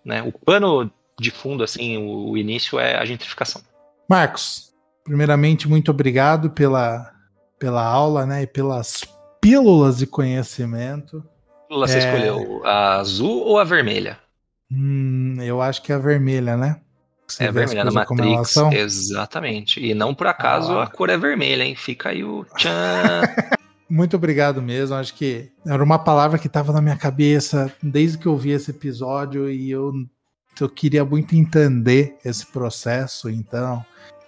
né, o pano de fundo, assim, o, início é a gentrificação. Marcos, primeiramente, muito obrigado pela, pela aula né, e pelas pílulas de conhecimento. Pílula você é... escolheu a azul ou a vermelha? Hum, eu acho que é a vermelha, né? Você é vermelha na Matrix, exatamente. E não por acaso ah. a cor é vermelha, hein? Fica aí o tchan. Muito obrigado mesmo. Acho que era uma palavra que estava na minha cabeça desde que eu vi esse episódio e eu, eu queria muito entender esse processo. Então,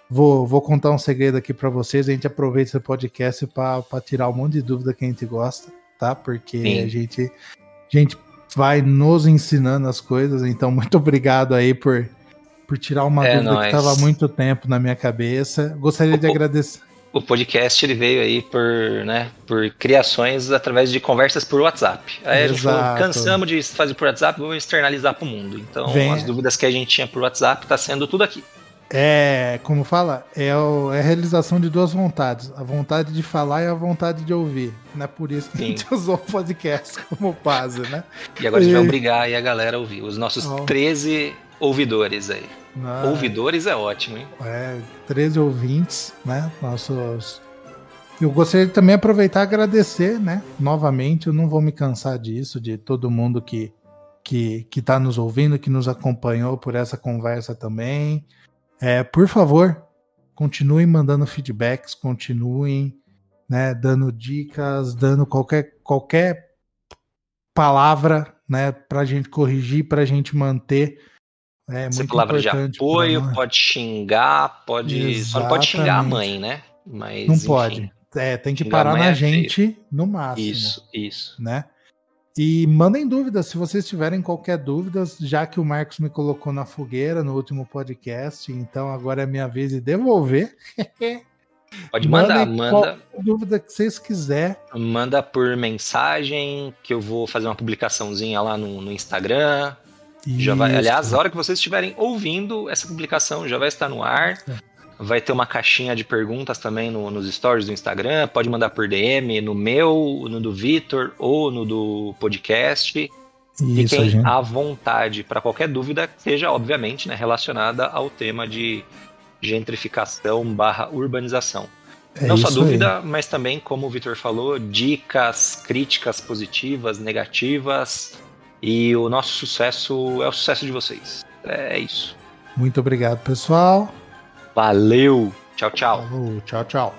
Vou, vou contar um segredo aqui para vocês. A gente aproveita esse podcast para tirar um monte de dúvida que a gente gosta, tá? Porque a gente, a gente vai nos ensinando as coisas. Então, muito obrigado aí por, por tirar uma é, dúvida que estava há muito tempo na minha cabeça. Gostaria de agradecer. O podcast ele veio aí por, né, por criações através de conversas por WhatsApp. Aí Exato. a gente falou, cansamos de fazer por WhatsApp, vamos externalizar para o mundo. Então, Vem. as dúvidas que a gente tinha por WhatsApp tá sendo tudo aqui. É, como fala, é, o, é a realização de duas vontades: a vontade de falar e a vontade de ouvir. Não é por isso que Sim. a gente usou o podcast como base, né? E agora a gente vai obrigar aí a galera a ouvir, os nossos oh. 13 ouvidores aí. Ah, ouvidores é ótimo, hein? É, 13 ouvintes, né? Nossos. Eu gostaria de também aproveitar e agradecer, né? Novamente, eu não vou me cansar disso, de todo mundo que que está nos ouvindo, que nos acompanhou por essa conversa também. É, por favor, continuem mandando feedbacks, continuem né, dando dicas, dando qualquer, qualquer palavra né, para a gente corrigir, para a gente manter. É Essa palavra de apoio, pode xingar, pode. Exatamente. Só não pode xingar a mãe, né? Mas, não enfim, pode. É, tem que parar na é gente no máximo. Isso, isso. Né? E mandem dúvidas, se vocês tiverem qualquer dúvida, já que o Marcos me colocou na fogueira no último podcast, então agora é minha vez de devolver. Pode mandar, manda. dúvida que vocês quiserem. Manda por mensagem, que eu vou fazer uma publicaçãozinha lá no, no Instagram. Já vai, aliás, a hora que vocês estiverem ouvindo essa publicação, já vai estar no ar. É. Vai ter uma caixinha de perguntas também no, nos stories do Instagram. Pode mandar por DM no meu, no do Vitor ou no do podcast. Isso, Fiquem gente. à vontade para qualquer dúvida, seja obviamente né, relacionada ao tema de gentrificação barra urbanização. É Não só dúvida, aí. mas também, como o Vitor falou, dicas, críticas positivas, negativas. E o nosso sucesso é o sucesso de vocês. É isso. Muito obrigado, pessoal. Valeu. Tchau, tchau. Falou, tchau, tchau.